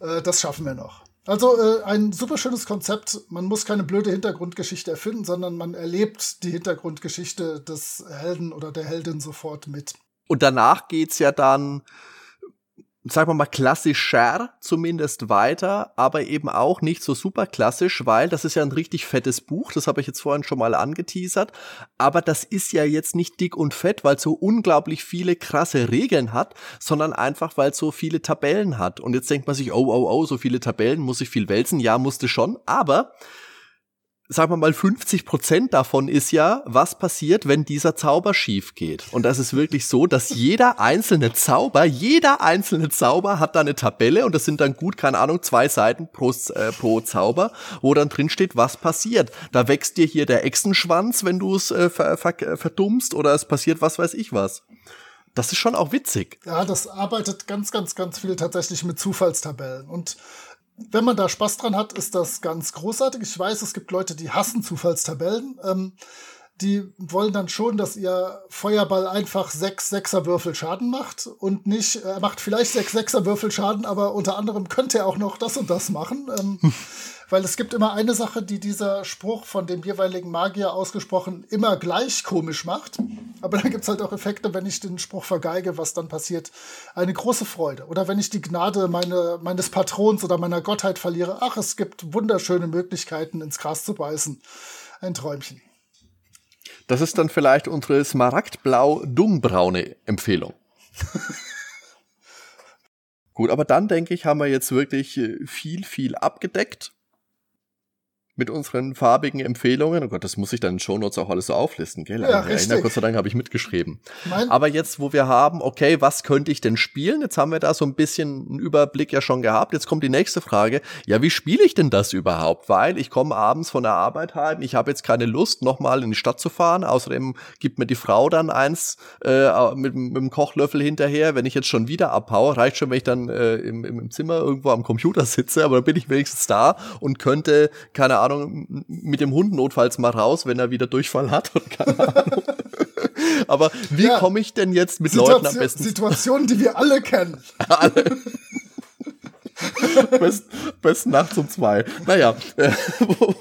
Äh, das schaffen wir noch. Also äh, ein super schönes Konzept. Man muss keine blöde Hintergrundgeschichte erfinden, sondern man erlebt die Hintergrundgeschichte des Helden oder der Heldin sofort mit. Und danach geht's ja dann sagen wir mal, klassischer zumindest weiter, aber eben auch nicht so super klassisch, weil das ist ja ein richtig fettes Buch, das habe ich jetzt vorhin schon mal angeteasert, aber das ist ja jetzt nicht dick und fett, weil es so unglaublich viele krasse Regeln hat, sondern einfach, weil es so viele Tabellen hat. Und jetzt denkt man sich, oh, oh, oh, so viele Tabellen, muss ich viel wälzen? Ja, musste schon, aber sagen wir mal, 50 Prozent davon ist ja, was passiert, wenn dieser Zauber schief geht. Und das ist wirklich so, dass jeder einzelne Zauber, jeder einzelne Zauber hat da eine Tabelle und das sind dann gut, keine Ahnung, zwei Seiten pro, äh, pro Zauber, wo dann drin steht, was passiert. Da wächst dir hier der Echsenschwanz, wenn du es äh, ver, ver, verdummst oder es passiert was weiß ich was. Das ist schon auch witzig. Ja, das arbeitet ganz, ganz, ganz viel tatsächlich mit Zufallstabellen und wenn man da Spaß dran hat, ist das ganz großartig. Ich weiß, es gibt Leute, die hassen Zufallstabellen. Ähm, die wollen dann schon, dass ihr Feuerball einfach sechs Sechserwürfel Schaden macht und nicht, er äh, macht vielleicht sechs Sechserwürfel Schaden, aber unter anderem könnte er auch noch das und das machen. Ähm, [LAUGHS] weil es gibt immer eine Sache, die dieser Spruch von dem jeweiligen Magier ausgesprochen immer gleich komisch macht. Aber dann gibt es halt auch Effekte, wenn ich den Spruch vergeige, was dann passiert. Eine große Freude. Oder wenn ich die Gnade meine, meines Patrons oder meiner Gottheit verliere. Ach, es gibt wunderschöne Möglichkeiten, ins Gras zu beißen. Ein Träumchen. Das ist dann vielleicht unsere smaragdblau-dummbraune Empfehlung. [LAUGHS] Gut, aber dann denke ich, haben wir jetzt wirklich äh, viel, viel abgedeckt mit unseren farbigen Empfehlungen. Oh Gott, das muss ich dann in Shownotes auch alles so auflisten, gell? Ja, ja, Gott sei Dank habe ich mitgeschrieben. Mein Aber jetzt, wo wir haben, okay, was könnte ich denn spielen? Jetzt haben wir da so ein bisschen einen Überblick ja schon gehabt. Jetzt kommt die nächste Frage. Ja, wie spiele ich denn das überhaupt? Weil ich komme abends von der Arbeit heim, ich habe jetzt keine Lust, nochmal in die Stadt zu fahren. Außerdem gibt mir die Frau dann eins äh, mit, mit dem Kochlöffel hinterher. Wenn ich jetzt schon wieder abhaue, reicht schon, wenn ich dann äh, im, im Zimmer irgendwo am Computer sitze, aber dann bin ich wenigstens da und könnte, keine Ahnung, Ahnung, mit dem Hund notfalls mal raus, wenn er wieder Durchfall hat und keine Ahnung. [LAUGHS] Aber wie ja, komme ich denn jetzt mit Situation, Leuten am besten? Situationen, die wir alle kennen. [LAUGHS] alle. Best, best nachts um zwei. Naja, äh, wo,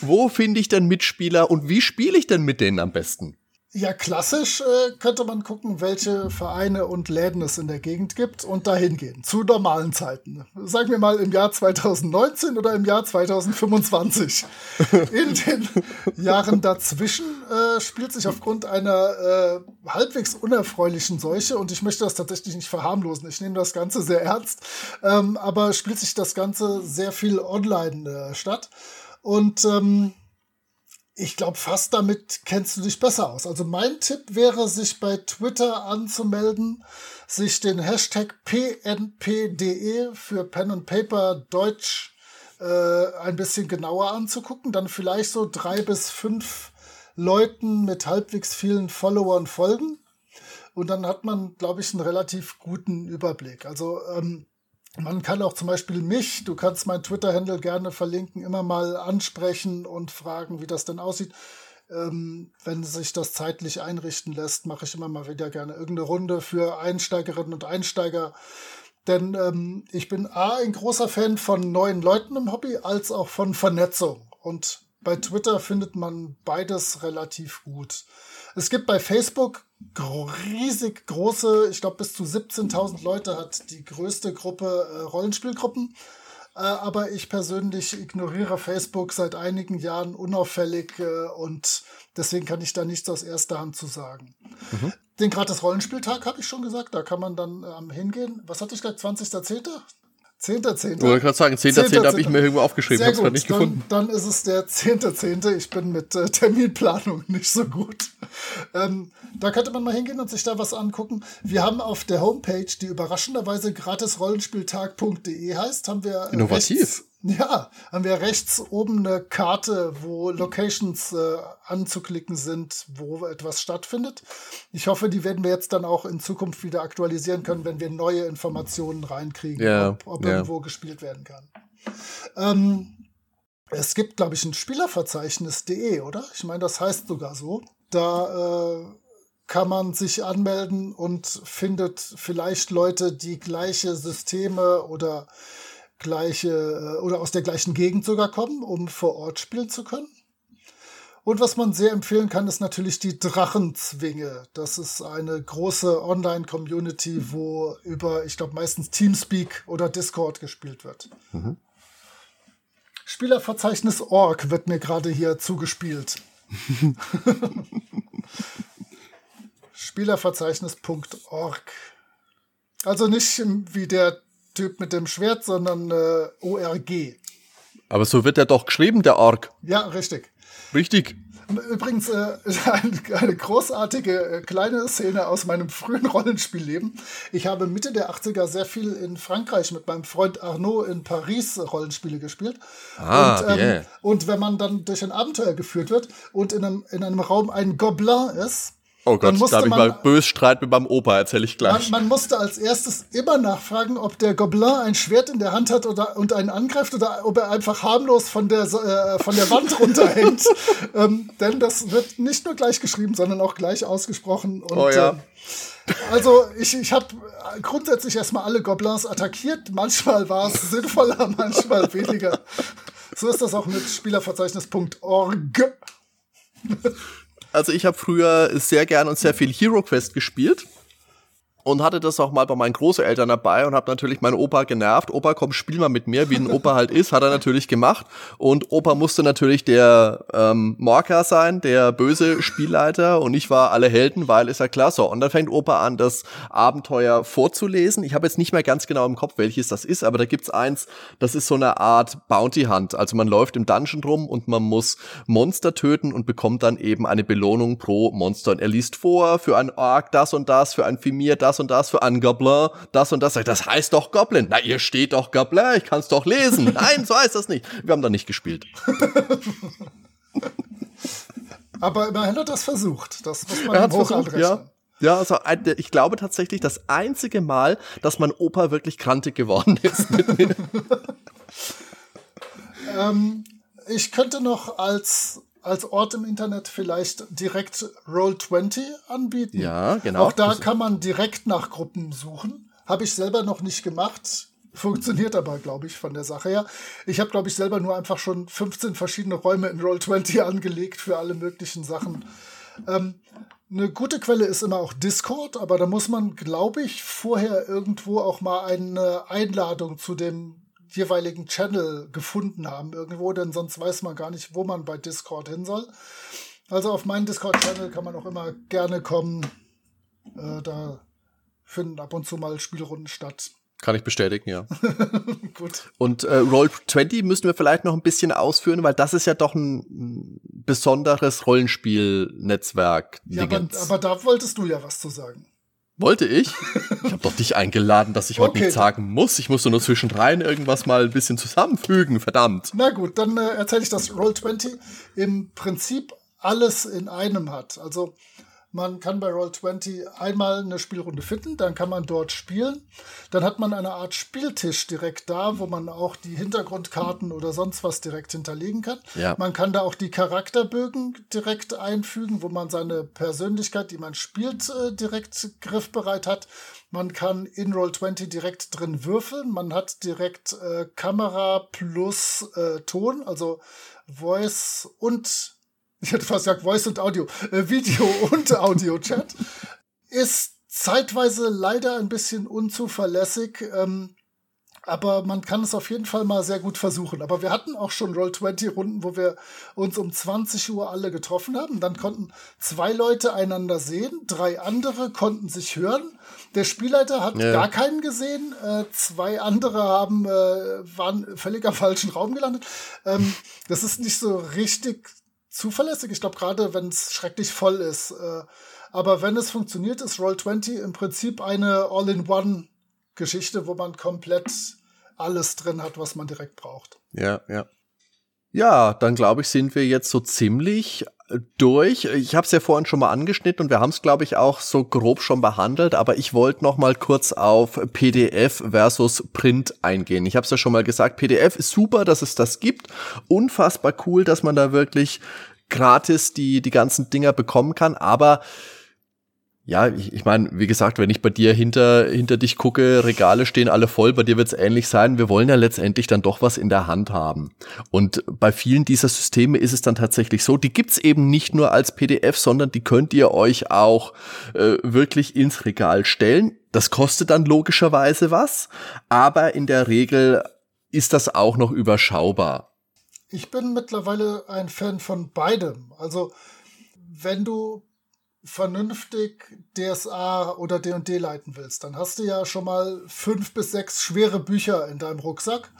wo finde ich denn Mitspieler und wie spiele ich denn mit denen am besten? Ja, klassisch äh, könnte man gucken, welche Vereine und Läden es in der Gegend gibt und dahin gehen. Zu normalen Zeiten. Sagen wir mal im Jahr 2019 oder im Jahr 2025. [LAUGHS] In den Jahren dazwischen äh, spielt sich aufgrund einer äh, halbwegs unerfreulichen Seuche, und ich möchte das tatsächlich nicht verharmlosen, ich nehme das Ganze sehr ernst, ähm, aber spielt sich das Ganze sehr viel online äh, statt. Und ähm, ich glaube, fast damit kennst du dich besser aus. Also mein Tipp wäre, sich bei Twitter anzumelden, sich den Hashtag PNPDE für Pen and Paper Deutsch äh, ein bisschen genauer anzugucken, dann vielleicht so drei bis fünf Leuten mit halbwegs vielen Followern folgen. Und dann hat man, glaube ich, einen relativ guten Überblick. Also ähm, man kann auch zum Beispiel mich, du kannst mein Twitter-Handle gerne verlinken, immer mal ansprechen und fragen, wie das denn aussieht. Ähm, wenn sich das zeitlich einrichten lässt, mache ich immer mal wieder gerne irgendeine Runde für Einsteigerinnen und Einsteiger. Denn ähm, ich bin A, ein großer Fan von neuen Leuten im Hobby, als auch von Vernetzung. Und bei Twitter findet man beides relativ gut. Es gibt bei Facebook riesig große, ich glaube bis zu 17.000 Leute hat die größte Gruppe äh, Rollenspielgruppen. Äh, aber ich persönlich ignoriere Facebook seit einigen Jahren unauffällig äh, und deswegen kann ich da nichts aus erster Hand zu sagen. Mhm. Den gratis Rollenspieltag habe ich schon gesagt, da kann man dann ähm, hingehen. Was hatte ich gesagt, 20.10.? 10.10. Ich wollte gerade sagen, 10.10. 10. habe ich mir irgendwo aufgeschrieben, habe es nicht dann, gefunden. Dann ist es der 10.10. Ich bin mit äh, Terminplanung [LAUGHS] nicht so gut. Ähm, da könnte man mal hingehen und sich da was angucken. Wir haben auf der Homepage, die überraschenderweise gratisrollenspieltag.de heißt, haben wir Innovativ. Rechts, ja, haben wir rechts oben eine Karte, wo Locations äh, anzuklicken sind, wo etwas stattfindet. Ich hoffe, die werden wir jetzt dann auch in Zukunft wieder aktualisieren können, wenn wir neue Informationen reinkriegen, ja, ob, ob ja. irgendwo gespielt werden kann. Ähm, es gibt, glaube ich, ein Spielerverzeichnis.de, oder? Ich meine, das heißt sogar so. Da äh, kann man sich anmelden und findet vielleicht Leute, die gleiche Systeme oder gleiche äh, oder aus der gleichen Gegend sogar kommen, um vor Ort spielen zu können. Und was man sehr empfehlen kann, ist natürlich die Drachenzwinge. Das ist eine große Online-Community, wo über, ich glaube, meistens Teamspeak oder Discord gespielt wird. Mhm. Spielerverzeichnis Org wird mir gerade hier zugespielt. [LAUGHS] Spielerverzeichnis.org. Also nicht wie der Typ mit dem Schwert, sondern äh, ORG. Aber so wird er doch geschrieben, der Org. Ja, richtig. Richtig. Übrigens äh, [LAUGHS] eine, großartige äh, kleine Szene aus meinem frühen Rollenspielleben. Ich habe Mitte der 80er sehr viel in Frankreich mit meinem Freund Arnaud in Paris Rollenspiele gespielt. Ah, und, ähm, yeah. und wenn man dann durch ein Abenteuer geführt wird und in einem, in einem Raum ein Gobelin ist, Oh Gott, da habe ich mal bös Streit mit meinem Opa, erzähle ich gleich. Man, man, musste als erstes immer nachfragen, ob der Gobelin ein Schwert in der Hand hat oder, und einen angreift oder ob er einfach harmlos von der, äh, von der Wand runterhängt. [LAUGHS] ähm, denn das wird nicht nur gleich geschrieben, sondern auch gleich ausgesprochen. Und, oh ja. Äh, also ich, ich habe grundsätzlich erstmal alle Goblins attackiert. Manchmal war es sinnvoller, [LAUGHS] manchmal weniger. So ist das auch mit Spielerverzeichnis.org. Also ich habe früher sehr gern und sehr viel Hero Quest gespielt und hatte das auch mal bei meinen Großeltern dabei und habe natürlich meinen Opa genervt. Opa, komm, spiel mal mit mir, wie ein Opa halt ist, hat er natürlich gemacht. Und Opa musste natürlich der ähm, Morka sein, der böse Spielleiter und ich war alle Helden, weil ist ja klar so. Und dann fängt Opa an, das Abenteuer vorzulesen. Ich habe jetzt nicht mehr ganz genau im Kopf, welches das ist, aber da gibt's eins, das ist so eine Art Bounty Hunt. Also man läuft im Dungeon rum und man muss Monster töten und bekommt dann eben eine Belohnung pro Monster. Und er liest vor, für ein Ork das und das, für ein Fimir das und das, für ein Goblin das und das. Das heißt doch Goblin. Na, ihr steht doch Goblin, ich kann es doch lesen. [LAUGHS] Nein, so heißt das nicht. Wir haben da nicht gespielt. [LAUGHS] Aber immerhin hat er das versucht. Das muss man er hat versucht, ja. Ja, also ich glaube tatsächlich das einzige Mal, dass mein Opa wirklich krantig geworden [LAUGHS] ist mit mir. ähm, ich könnte noch als als Ort im Internet vielleicht direkt Roll20 anbieten. Ja, genau. Auch da kann man direkt nach Gruppen suchen. Habe ich selber noch nicht gemacht. Funktioniert aber, glaube ich, von der Sache her. Ich habe, glaube ich, selber nur einfach schon 15 verschiedene Räume in Roll20 [LAUGHS] angelegt für alle möglichen Sachen. Ähm, Eine gute Quelle ist immer auch Discord, aber da muss man, glaube ich, vorher irgendwo auch mal eine Einladung zu dem jeweiligen Channel gefunden haben irgendwo, denn sonst weiß man gar nicht, wo man bei Discord hin soll. Also auf meinen Discord-Channel kann man auch immer gerne kommen. Äh, da finden ab und zu mal Spielrunden statt. Kann ich bestätigen, ja. [LAUGHS] Gut. Und äh, Roll20 müssen wir vielleicht noch ein bisschen ausführen, weil das ist ja doch ein besonderes Rollenspielnetzwerk. Ja, aber, aber, da wolltest du ja was zu sagen. Wollte ich? [LAUGHS] Ich habe doch dich eingeladen, dass ich heute okay. nichts sagen muss. Ich musste nur zwischendrin irgendwas mal ein bisschen zusammenfügen, verdammt. Na gut, dann äh, erzähle ich, dass Roll20 im Prinzip alles in einem hat. Also man kann bei Roll20 einmal eine Spielrunde finden, dann kann man dort spielen. Dann hat man eine Art Spieltisch direkt da, wo man auch die Hintergrundkarten oder sonst was direkt hinterlegen kann. Ja. Man kann da auch die Charakterbögen direkt einfügen, wo man seine Persönlichkeit, die man spielt, äh, direkt griffbereit hat. Man kann in Roll20 direkt drin würfeln. Man hat direkt äh, Kamera plus äh, Ton, also Voice und ich hätte fast gesagt Voice und Audio, äh, Video [LAUGHS] und Audio-Chat, ist zeitweise leider ein bisschen unzuverlässig. Ähm, aber man kann es auf jeden Fall mal sehr gut versuchen. Aber wir hatten auch schon Roll-20-Runden, wo wir uns um 20 Uhr alle getroffen haben. Dann konnten zwei Leute einander sehen, drei andere konnten sich hören. Der Spielleiter hat ja. gar keinen gesehen. Äh, zwei andere haben, äh, waren völlig am falschen Raum gelandet. Ähm, das ist nicht so richtig zuverlässig. Ich glaube, gerade wenn es schrecklich voll ist. Äh, aber wenn es funktioniert, ist Roll20 im Prinzip eine All-in-One-Geschichte, wo man komplett alles drin hat, was man direkt braucht. Ja, ja. Ja, dann glaube ich, sind wir jetzt so ziemlich durch. Ich habe es ja vorhin schon mal angeschnitten und wir haben es, glaube ich, auch so grob schon behandelt, aber ich wollte noch mal kurz auf PDF versus Print eingehen. Ich habe es ja schon mal gesagt, PDF ist super, dass es das gibt. Unfassbar cool, dass man da wirklich gratis die, die ganzen Dinger bekommen kann, aber ja, ich, ich meine, wie gesagt, wenn ich bei dir hinter, hinter dich gucke, Regale stehen alle voll, bei dir wird es ähnlich sein. Wir wollen ja letztendlich dann doch was in der Hand haben. Und bei vielen dieser Systeme ist es dann tatsächlich so, die gibt's eben nicht nur als PDF, sondern die könnt ihr euch auch äh, wirklich ins Regal stellen. Das kostet dann logischerweise was, aber in der Regel ist das auch noch überschaubar. Ich bin mittlerweile ein Fan von beidem. Also wenn du vernünftig DSA oder D&D leiten willst, dann hast du ja schon mal fünf bis sechs schwere Bücher in deinem Rucksack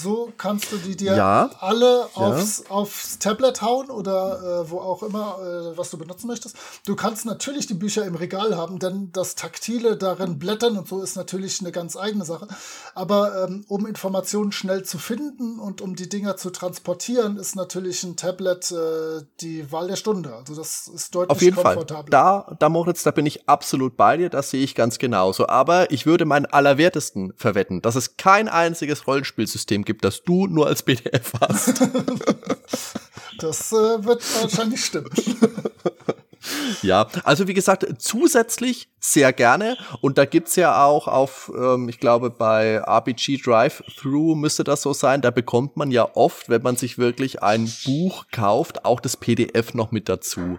so kannst du die dir ja. alle aufs, ja. aufs Tablet hauen oder äh, wo auch immer, äh, was du benutzen möchtest. Du kannst natürlich die Bücher im Regal haben, denn das Taktile darin blättern und so ist natürlich eine ganz eigene Sache. Aber ähm, um Informationen schnell zu finden und um die Dinger zu transportieren, ist natürlich ein Tablet äh, die Wahl der Stunde. Also das ist deutlich Auf jeden komfortabler. Fall. Da, da Moritz, da bin ich absolut bei dir, das sehe ich ganz genauso. Aber ich würde meinen allerwertesten verwetten, dass es kein einziges Rollenspielsystem gibt, das du nur als PDF hast. [LAUGHS] das äh, wird wahrscheinlich stimmen. [LAUGHS] Ja, also wie gesagt, zusätzlich sehr gerne. Und da gibt's ja auch auf, ähm, ich glaube, bei RPG Drive-Thru müsste das so sein. Da bekommt man ja oft, wenn man sich wirklich ein Buch kauft, auch das PDF noch mit dazu.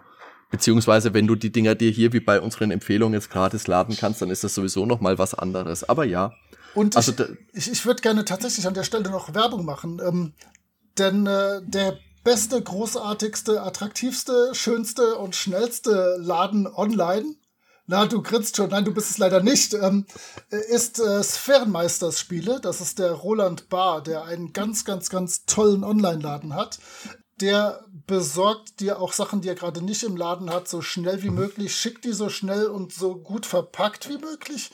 Beziehungsweise, wenn du die Dinger dir hier wie bei unseren Empfehlungen jetzt gratis laden kannst, dann ist das sowieso noch mal was anderes. Aber ja. Und also, ich, ich, ich würde gerne tatsächlich an der Stelle noch Werbung machen, ähm, denn äh, der beste, großartigste, attraktivste, schönste und schnellste Laden online, na, du grinst schon, nein, du bist es leider nicht, ähm, ist äh, Sphärenmeisters Spiele. Das ist der Roland Bar, der einen ganz, ganz, ganz tollen Online-Laden hat der besorgt dir auch Sachen, die er gerade nicht im Laden hat, so schnell wie mhm. möglich, schickt die so schnell und so gut verpackt wie möglich.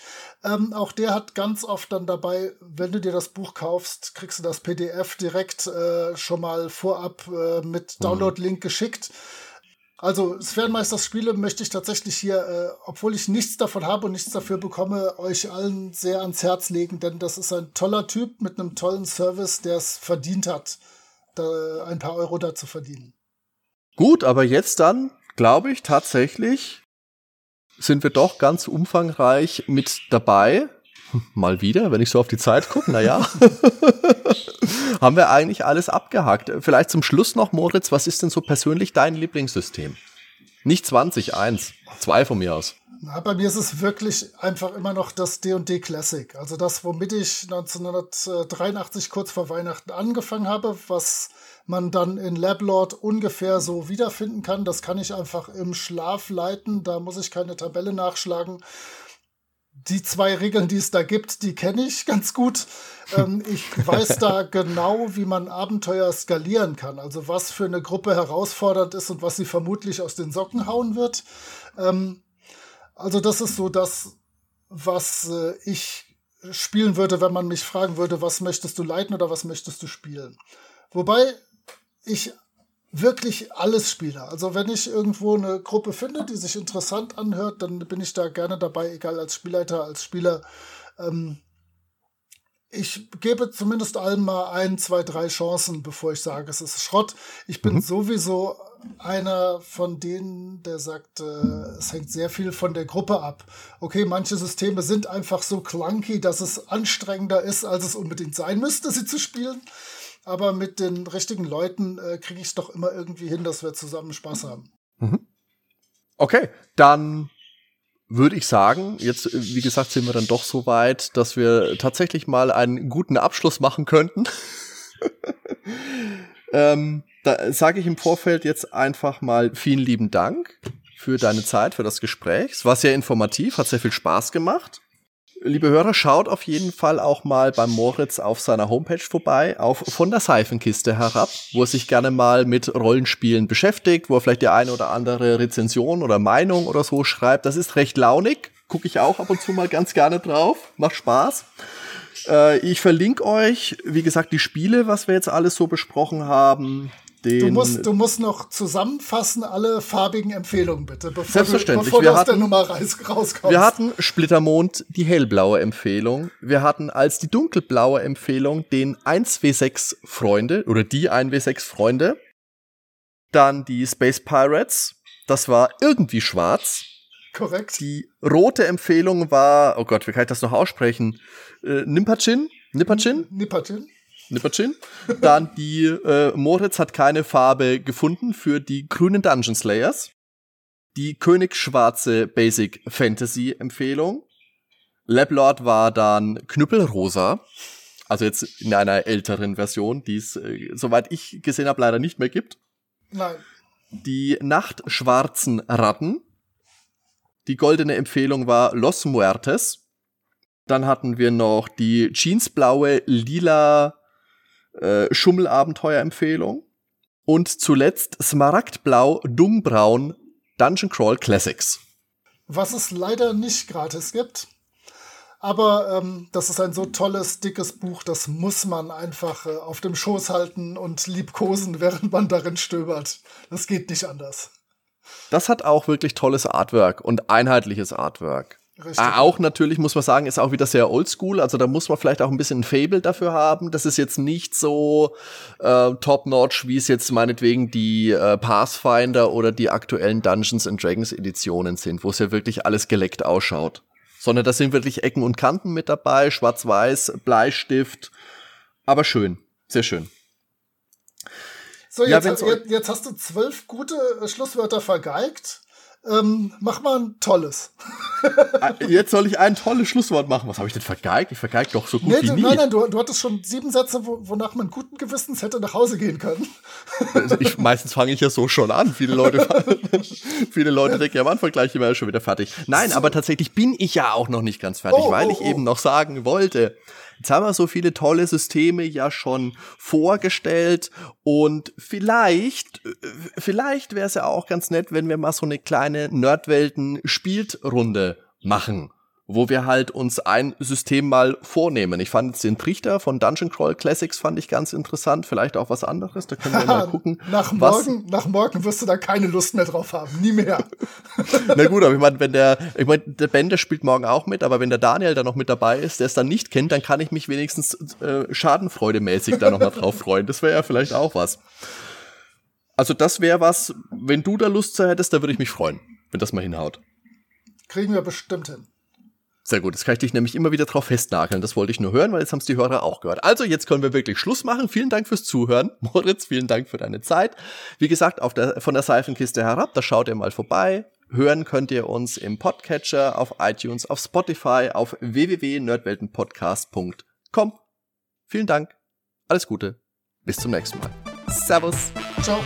Ähm, auch der hat ganz oft dann dabei, wenn du dir das Buch kaufst, kriegst du das PDF direkt äh, schon mal vorab äh, mit mhm. Download-Link geschickt. Also Sphärenmeisters Spiele möchte ich tatsächlich hier, äh, obwohl ich nichts davon habe und nichts dafür bekomme, euch allen sehr ans Herz legen, denn das ist ein toller Typ mit einem tollen Service, der es verdient hat da ein paar Euro dazu verdienen. Gut, aber jetzt dann, glaube ich, tatsächlich sind wir doch ganz umfangreich mit dabei. Mal wieder, wenn ich so auf die Zeit gucke, naja. [LAUGHS] Haben wir eigentlich alles abgehakt. Vielleicht zum Schluss noch, Moritz, was ist denn so persönlich dein Lieblingssystem? Nicht 20, eins. Zwei von mir aus. Na, bei mir ist es wirklich einfach immer noch das D&D Classic. Also das, womit ich 1983 kurz vor Weihnachten angefangen habe, was man dann in Lablord ungefähr so wiederfinden kann. Das kann ich einfach im Schlaf leiten. Da muss ich keine Tabelle nachschlagen. Die zwei Regeln, die es da gibt, die kenne ich ganz gut. Ähm, ich weiß [LAUGHS] da genau, wie man Abenteuer skalieren kann. Also was für eine Gruppe herausfordernd ist und was sie vermutlich aus den Socken hauen wird. Ähm, also das ist so das, was äh, ich spielen würde, wenn man mich fragen würde, was möchtest du leiten oder was möchtest du spielen. Wobei ich wirklich alles spiele. Also wenn ich irgendwo eine Gruppe finde, die sich interessant anhört, dann bin ich da gerne dabei, egal als Spielleiter, als Spieler. Ähm, ich gebe zumindest allen mal ein, zwei, drei Chancen, bevor ich sage, es ist Schrott. Ich bin mhm. sowieso einer von denen, der sagt, äh, es hängt sehr viel von der Gruppe ab. Okay, manche Systeme sind einfach so clunky, dass es anstrengender ist, als es unbedingt sein müsste, sie zu spielen. Aber mit den richtigen Leuten äh, kriege ich es doch immer irgendwie hin, dass wir zusammen Spaß haben. Mhm. Okay, dann würde ich sagen, jetzt, äh, wie gesagt, sind wir dann doch so weit, dass wir tatsächlich mal einen guten Abschluss machen könnten. [LAUGHS] ähm, da sage ich im Vorfeld jetzt einfach mal vielen lieben Dank für deine Zeit, für das Gespräch. Es war sehr informativ, hat sehr viel Spaß gemacht. Liebe Hörer, schaut auf jeden Fall auch mal beim Moritz auf seiner Homepage vorbei, auf von der Seifenkiste herab, wo er sich gerne mal mit Rollenspielen beschäftigt, wo er vielleicht die eine oder andere Rezension oder Meinung oder so schreibt. Das ist recht launig, gucke ich auch ab und zu mal ganz gerne drauf, macht Spaß. Äh, ich verlinke euch, wie gesagt, die Spiele, was wir jetzt alles so besprochen haben, den. Du musst, du musst noch zusammenfassen alle farbigen Empfehlungen bitte, bevor Selbstverständlich. du, bevor wir du hatten, aus der Nummer rauskommst. Wir hatten Splittermond, die hellblaue Empfehlung. Wir hatten als die dunkelblaue Empfehlung den 1W6 Freunde oder die 1W6 Freunde. Dann die Space Pirates. Das war irgendwie schwarz. Korrekt. Die rote Empfehlung war, oh Gott, wie kann ich das noch aussprechen? Äh, Nimpachin? Nipperchin? Nipperchin. Nipperchin. Dann die äh, Moritz hat keine Farbe gefunden für die grünen Dungeon Slayers. Die Königsschwarze Basic Fantasy Empfehlung. Lablord war dann Knüppelrosa. Also jetzt in einer älteren Version, die es, äh, soweit ich gesehen habe, leider nicht mehr gibt. Nein. Die Nachtschwarzen Ratten. Die goldene Empfehlung war Los Muertes. Dann hatten wir noch die jeansblaue lila äh, Schummelabenteuer-Empfehlung. Und zuletzt Smaragdblau, Dungbraun, Dungeon Crawl Classics. Was es leider nicht gratis gibt. Aber ähm, das ist ein so tolles, dickes Buch, das muss man einfach äh, auf dem Schoß halten und liebkosen, [LAUGHS] während man darin stöbert. Das geht nicht anders. Das hat auch wirklich tolles Artwork und einheitliches Artwork. Richtig. Ah, auch natürlich muss man sagen, ist auch wieder sehr oldschool. Also da muss man vielleicht auch ein bisschen ein Fable dafür haben. Das ist jetzt nicht so äh, top-notch, wie es jetzt meinetwegen die äh, Pathfinder oder die aktuellen Dungeons and Dragons Editionen sind, wo es ja wirklich alles geleckt ausschaut. Sondern da sind wirklich Ecken und Kanten mit dabei, schwarz-weiß, Bleistift. Aber schön, sehr schön. So, jetzt, ja, jetzt, jetzt hast du zwölf gute Schlusswörter vergeigt. Ähm, mach mal ein tolles. Ah, jetzt soll ich ein tolles Schlusswort machen. Was habe ich denn vergeigt? Ich vergeige doch so gut nee, wie nie. Nein, nein, du, du hattest schon sieben Sätze, wo, wonach man guten Gewissens hätte nach Hause gehen können. Also ich, meistens fange ich ja so schon an. Viele Leute, [LAUGHS] viele Leute denken ja am Anfang gleich immer schon wieder fertig. Nein, so. aber tatsächlich bin ich ja auch noch nicht ganz fertig, oh, weil oh, ich oh. eben noch sagen wollte, Jetzt haben wir so viele tolle Systeme ja schon vorgestellt und vielleicht, äh, vielleicht wäre es ja auch ganz nett, wenn wir mal so eine kleine Nerdwelten-Spielrunde machen wo wir halt uns ein System mal vornehmen. Ich fand jetzt den Trichter von Dungeon Crawl Classics fand ich ganz interessant, vielleicht auch was anderes, da können wir mal [LAUGHS] gucken. nach morgen, nach morgen wirst du da keine Lust mehr drauf haben, nie mehr. [LAUGHS] Na gut, aber ich meine, wenn der, ich meine, der Bender spielt morgen auch mit, aber wenn der Daniel da noch mit dabei ist, der es dann nicht kennt, dann kann ich mich wenigstens äh, schadenfreudemäßig da noch mal drauf freuen. Das wäre ja vielleicht auch was. Also das wäre was, wenn du da Lust zu hättest, da würde ich mich freuen, wenn das mal hinhaut. Kriegen wir bestimmt hin. Sehr gut, das kann ich dich nämlich immer wieder drauf festnageln. Das wollte ich nur hören, weil jetzt haben es die Hörer auch gehört. Also jetzt können wir wirklich Schluss machen. Vielen Dank fürs Zuhören. [LAUGHS] Moritz, vielen Dank für deine Zeit. Wie gesagt, auf der, von der Seifenkiste herab, da schaut ihr mal vorbei. Hören könnt ihr uns im Podcatcher, auf iTunes, auf Spotify, auf www.nerdweltenpodcast.com. Vielen Dank. Alles Gute. Bis zum nächsten Mal. Servus. Ciao.